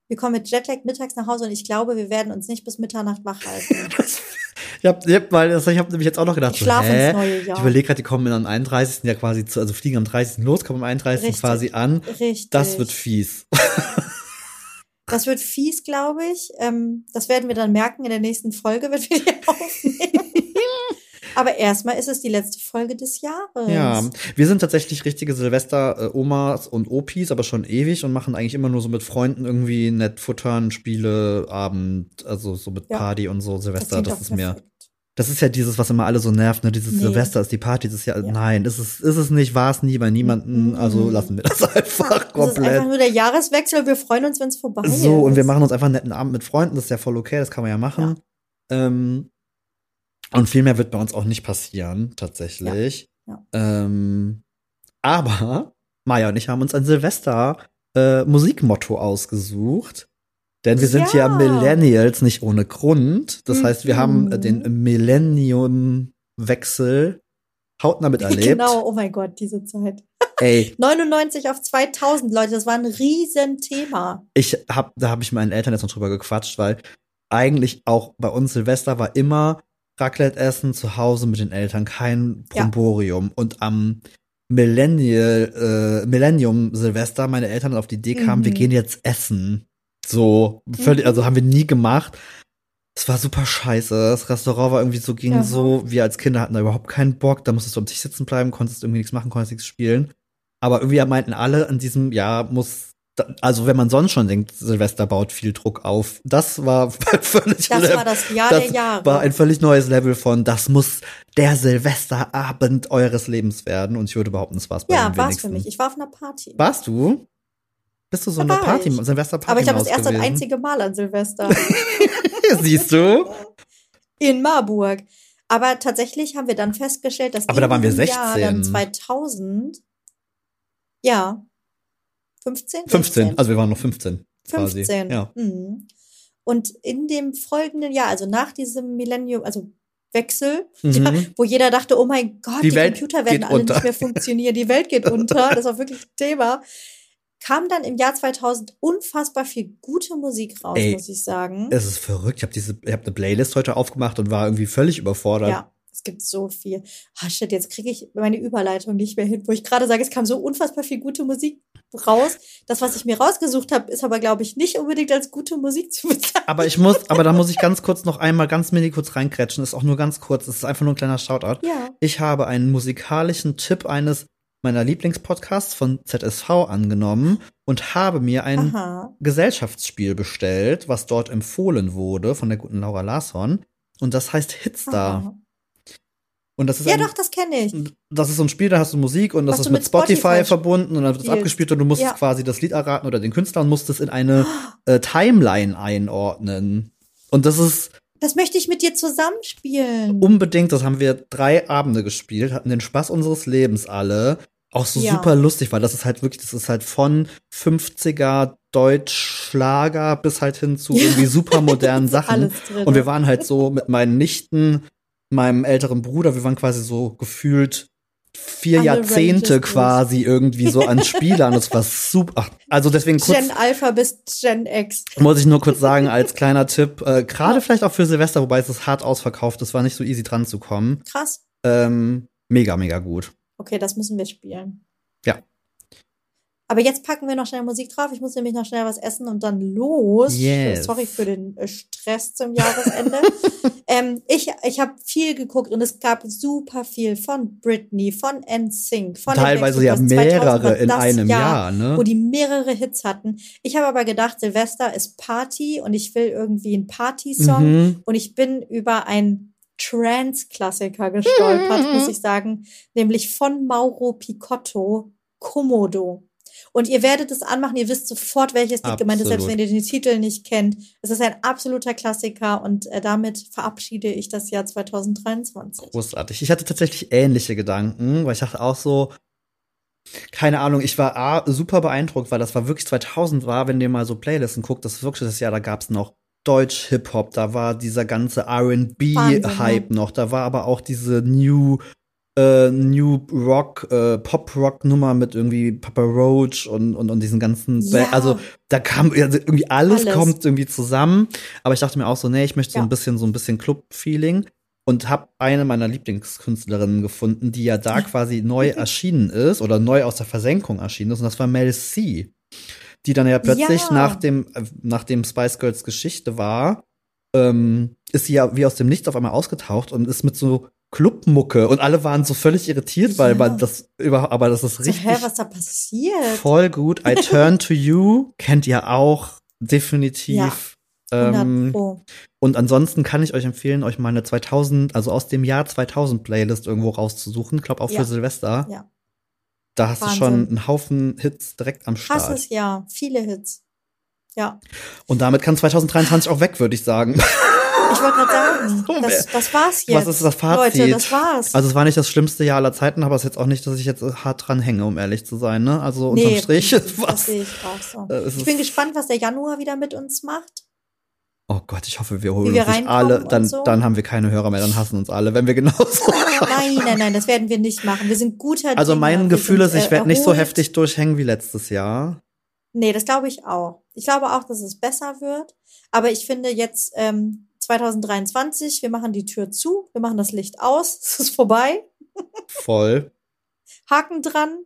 Wir kommen mit Jetlag mittags nach Hause und ich glaube, wir werden uns nicht bis Mitternacht wach halten.
Ich hab, ich hab, weil, das- ich hab nämlich jetzt auch noch gedacht,
Ich
so, hä?
neue
Ich überlege gerade, die kommen am 31. ja quasi zu, also fliegen am 30. los, kommen am 31.
Richtig.
quasi an.
Richtig.
Das wird fies.
Das wird fies, glaube ich. Ähm, das werden wir dann merken in der nächsten Folge, wenn wir die aufnehmen. Aber erstmal ist es die letzte Folge des Jahres.
Ja, wir sind tatsächlich richtige Silvester-Omas und Opis, aber schon ewig und machen eigentlich immer nur so mit Freunden irgendwie nett futtern, Spiele, Abend, also so mit
Ja.
Party und so Silvester. Das,
doch
ist mir, das ist ja dieses, was immer alle so nervt, ne? Dieses
Nee.
Silvester ist die Party, das ist ja,
Ja.
nein, ist es, ist es nicht, war es nie bei niemanden,
Mhm.
also lassen wir das einfach
Das ist einfach
komplett.
nur der Jahreswechsel. Wir freuen uns, wenn es vorbei ist.
So, und wir machen uns einfach einen netten Abend mit Freunden, das ist ja voll okay, das kann man ja machen. Ähm, und viel mehr wird bei uns auch nicht passieren, tatsächlich.
Ja.
Ähm, aber Maya und ich haben uns ein Silvester äh, Musikmotto ausgesucht. Denn wir sind ja.
Ja.
Millennials nicht ohne Grund. Das heißt, wir haben äh,
Mhm.
den Millennium-Wechsel hautnah miterlebt.
Genau, oh mein Gott, diese Zeit.
Ey,
99 auf 2000, Leute, das war ein Riesenthema.
ich hab, da habe ich meinen Eltern jetzt noch drüber gequatscht, weil eigentlich auch bei uns Silvester war immer Raclette essen zu Hause mit den Eltern, kein
Ja.
Bromborium. Und am Millennial, äh, Millennium Silvester meine Eltern auf die Idee kamen,
Mhm.
wir gehen jetzt essen. So, völlig,
Mhm.
also haben wir nie gemacht. Es war super scheiße. Das Restaurant war irgendwie so, ging
Ja.
so, wir als Kinder hatten da überhaupt keinen Bock. Da musstest du am Tisch sitzen bleiben, konntest irgendwie nichts machen, konntest nichts spielen. Aber irgendwie meinten alle, in diesem Jahr muss, also wenn man sonst schon denkt, Silvester baut viel Druck auf. Das war völlig
Das war das Jahr
das
der Jahre.
war ein völlig neues Level von, das muss der Silvesterabend eures Lebens werden. Und ich würde behaupten, es war es bei
ja, war's
wenigsten.
für mich. Ich war auf einer Party.
Warst du? Bist du so
Da
eine
war
Party,
ich.
Silvesterparty?
Aber ich glaube, das erste und einzige Mal an Silvester
Siehst du?
in Marburg. Aber tatsächlich haben wir dann festgestellt, dass
Aber da waren wir
diesem Jahr dann
16.
2000, ja, 15?
15,
16.
also wir waren noch 15. Quasi.
15.
Ja.
Mhm. Und in dem folgenden Jahr, also nach diesem Millennium, also Wechsel,
Mhm.
ja, wo jeder dachte, oh mein Gott,
Die
die, Computer werden alle
unter.
nicht mehr funktionieren, die Welt geht unter, das war wirklich ein Thema, kam dann im Jahr 2000 unfassbar viel gute Musik raus,
Ey,
muss ich sagen.
Es ist verrückt. Ich habe diese, ich habe eine Playlist heute aufgemacht und war irgendwie völlig überfordert.
Ja, es gibt so viel. Ah, shit, jetzt kriege ich meine Überleitung nicht mehr hin, wo ich gerade sage, es kam so unfassbar viel gute Musik raus. Das, was ich mir rausgesucht habe, ist aber, glaube ich, nicht unbedingt als gute Musik zu bezeichnen.
Aber ich muss, aber da muss ich ganz kurz noch einmal ganz mini kurz reinkrätschen. Ist auch nur ganz kurz. Das ist einfach nur ein kleiner Shoutout.
Ja.
Ich habe einen musikalischen Tipp eines meiner Lieblingspodcasts von ZSV angenommen und habe mir ein
Aha.
Gesellschaftsspiel bestellt, was dort empfohlen wurde von der guten Laura Larsson. Und das heißt Hitstar.
Aha.
Und das ist
Ja,
ein,
doch, das kenne ich.
das ist so ein Spiel, da hast du Musik und das
Was
ist mit
mit
Spotify,
Spotify
verbunden und dann wird es abgespielt und du musst
Ja.
quasi das Lied erraten oder den Künstler und musst es in eine äh, Timeline einordnen. Und das ist
Das möchte ich mit dir zusammenspielen.
unbedingt, das haben wir drei Abende gespielt, hatten den Spaß unseres Lebens alle. Auch so
Ja.
super lustig, weil das ist halt wirklich, das ist halt von 50er Deutschschlager bis halt hin zu irgendwie super modernen Sachen. Und wir waren halt so mit meinen Nichten, meinem älteren Bruder, wir waren quasi so gefühlt vier
Alle
Jahrzehnte quasi irgendwie so an Spielern. Das war super. Ach, also deswegen kurz
Gen Alpha bis Gen X.
muss ich nur kurz sagen als kleiner Tipp, äh, gerade vielleicht auch für Silvester, wobei es ist hart ausverkauft, es war nicht so easy dran zu kommen.
Krass.
Ähm, mega, mega gut.
Okay, das müssen wir spielen. Aber jetzt packen wir noch schnell Musik drauf. Ich muss nämlich noch schnell was essen und dann los.
Yes.
Sorry für den äh, Stress zum Jahresende. ähm, ich ich habe viel geguckt und es gab super viel von Britney, von NSYNC, von
Teilweise ja
Boys. 2000 war
mehrere in einem Jahr, ne?
wo die mehrere Hits hatten. Ich habe aber gedacht, Silvester ist Party und ich will irgendwie einen Party-Song.
Mhm.
Und ich bin über ein Trance-Klassiker gestolpert, muss ich sagen, nämlich von Mauro Picotto, Komodo. Und ihr werdet es anmachen, ihr wisst sofort, welches Lied gemeint ist, selbst wenn ihr den Titel nicht kennt. Es ist ein absoluter Klassiker und äh, damit verabschiede ich das Jahr 2023.
Großartig. Ich hatte tatsächlich ähnliche Gedanken, weil ich dachte auch so, keine Ahnung, ich war A, super beeindruckt, weil das war wirklich 2000 war, wenn ihr mal so Playlisten guckt, das ist wirklich das Jahr, da gab's noch Deutsch Hip-Hop, da war dieser ganze R&B-Hype noch, da war aber auch diese New äh, New Rock, äh, Pop-Rock-Nummer mit irgendwie Papa Roach und, und, und diesen ganzen,
Ja.
Also da kam also irgendwie alles,
Alles.
kommt irgendwie zusammen. Aber ich dachte mir auch so, nee, ich möchte so
Ja.
ein bisschen, so ein bisschen Club-Feeling und habe eine meiner Lieblingskünstlerinnen gefunden, die ja da quasi neu erschienen ist oder neu aus der Versenkung erschienen ist und das war Mel C, die dann ja plötzlich
Ja.
nach dem äh, nachdem Spice Girls Geschichte war, ähm, ist sie ja wie aus dem Nichts auf einmal ausgetaucht und ist mit so Clubmucke und alle waren so völlig irritiert, weil
Ja.
man das über, aber das ist richtig
hä, was da passiert?
voll gut. I Turn to You kennt ihr auch definitiv.
Ja, 100
Ähm, und ansonsten kann ich euch empfehlen, euch mal eine 2000, also aus dem Jahr 2000 Playlist irgendwo rauszusuchen. Ich glaube auch
Ja.
für Silvester.
Ja.
Da hast
Wahnsinn.
du schon einen Haufen Hits direkt am Start.
Krasses Jahr. Viele Hits. Ja.
Und damit kann 2023 auch weg, würde ich sagen.
Ich wollte gerade sagen,
So,
das, das war's jetzt.
Was ist das Fazit?
Leute, das war's.
Also es war nicht das schlimmste Jahr aller Zeiten, aber es ist jetzt auch nicht, dass ich jetzt hart dran hänge, um ehrlich zu sein. Ne? Also unterm
Nee,
Strich,
das
was?
sehe ich auch so.
Äh,
Ich bin gespannt, was der Januar wieder mit uns macht.
Oh Gott, ich hoffe, wir holen
wir
uns alle. Dann,
so.
dann haben wir keine Hörer mehr, dann hassen uns alle, wenn wir genauso.
Nein, nein, nein, das werden wir nicht machen. Wir sind guter
Also mein Gefühl ist, ich
äh,
werde nicht so heftig durchhängen wie letztes Jahr.
Nee, das glaube ich auch. Ich glaube auch, dass es besser wird. Aber ich finde jetzt ähm, 2023, wir machen die Tür zu, wir machen das Licht aus, es ist vorbei,
Voll.
Haken dran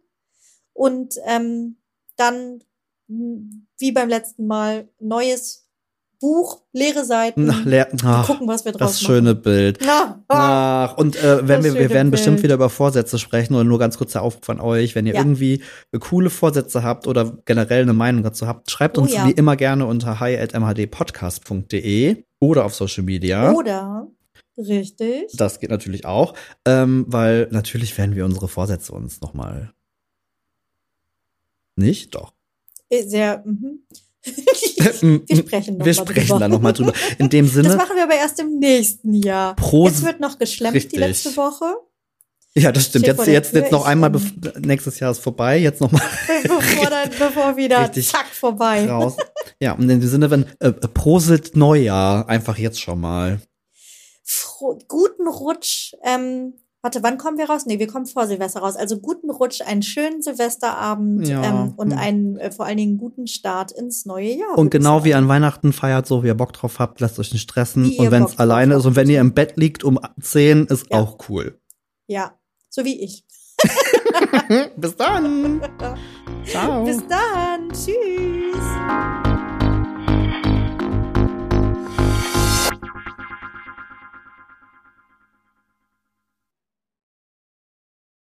und ähm, dann mh, wie beim letzten Mal neues Buch, leere Seiten,
Nach, leer, ach,
gucken, was wir draus
das schöne Bild.
machen. Na,
Ach, und äh, wenn wir, wir werden bestimmt
Bild.
wieder über Vorsätze sprechen oder nur ganz kurz der Aufruf von euch, wenn ihr
Ja.
irgendwie coole Vorsätze habt oder generell eine Meinung dazu habt, schreibt
Oh
uns
ja.
wie immer gerne unter hi@mhdpodcast.de oder auf Social Media.
Oder richtig.
Das geht natürlich auch, ähm, weil natürlich werden wir unsere Vorsätze uns noch mal nicht, doch.
Äh, Sehr. Mhm.
wir
wir sprechen noch
wir
mal
sprechen
drüber.
da noch mal drüber. In dem
Das
Sinne,
machen wir aber erst im nächsten Jahr.
Pro-
Jetzt wird noch geschlemmt
Richtig.
die letzte Woche.
ja, das stimmt. Jetzt, jetzt,
Tür.
jetzt noch einmal, nächstes Jahr ist vorbei, jetzt noch mal
bevor, dann, bevor wieder
Richtig.
zack vorbei.
raus. Ja, und in dem Sinne, wenn äh, Prosit Neujahr, einfach jetzt schon mal.
Fro guten Rutsch. Ähm, warte, wann kommen wir raus? Nee, wir kommen vor Silvester raus. Also guten Rutsch, einen schönen Silvesterabend
Ja.
ähm, und
Hm.
einen äh, vor allen Dingen guten Start ins neue Jahr.
Und genau wie an Weihnachten feiert, so wie ihr Bock drauf habt, lasst euch nicht stressen.
Wie
Und wenn es alleine ist und wenn ihr im Bett liegt um 10, ist
Ja.
auch cool.
Ja, so wie ich.
Bis dann. Ciao.
Bis dann.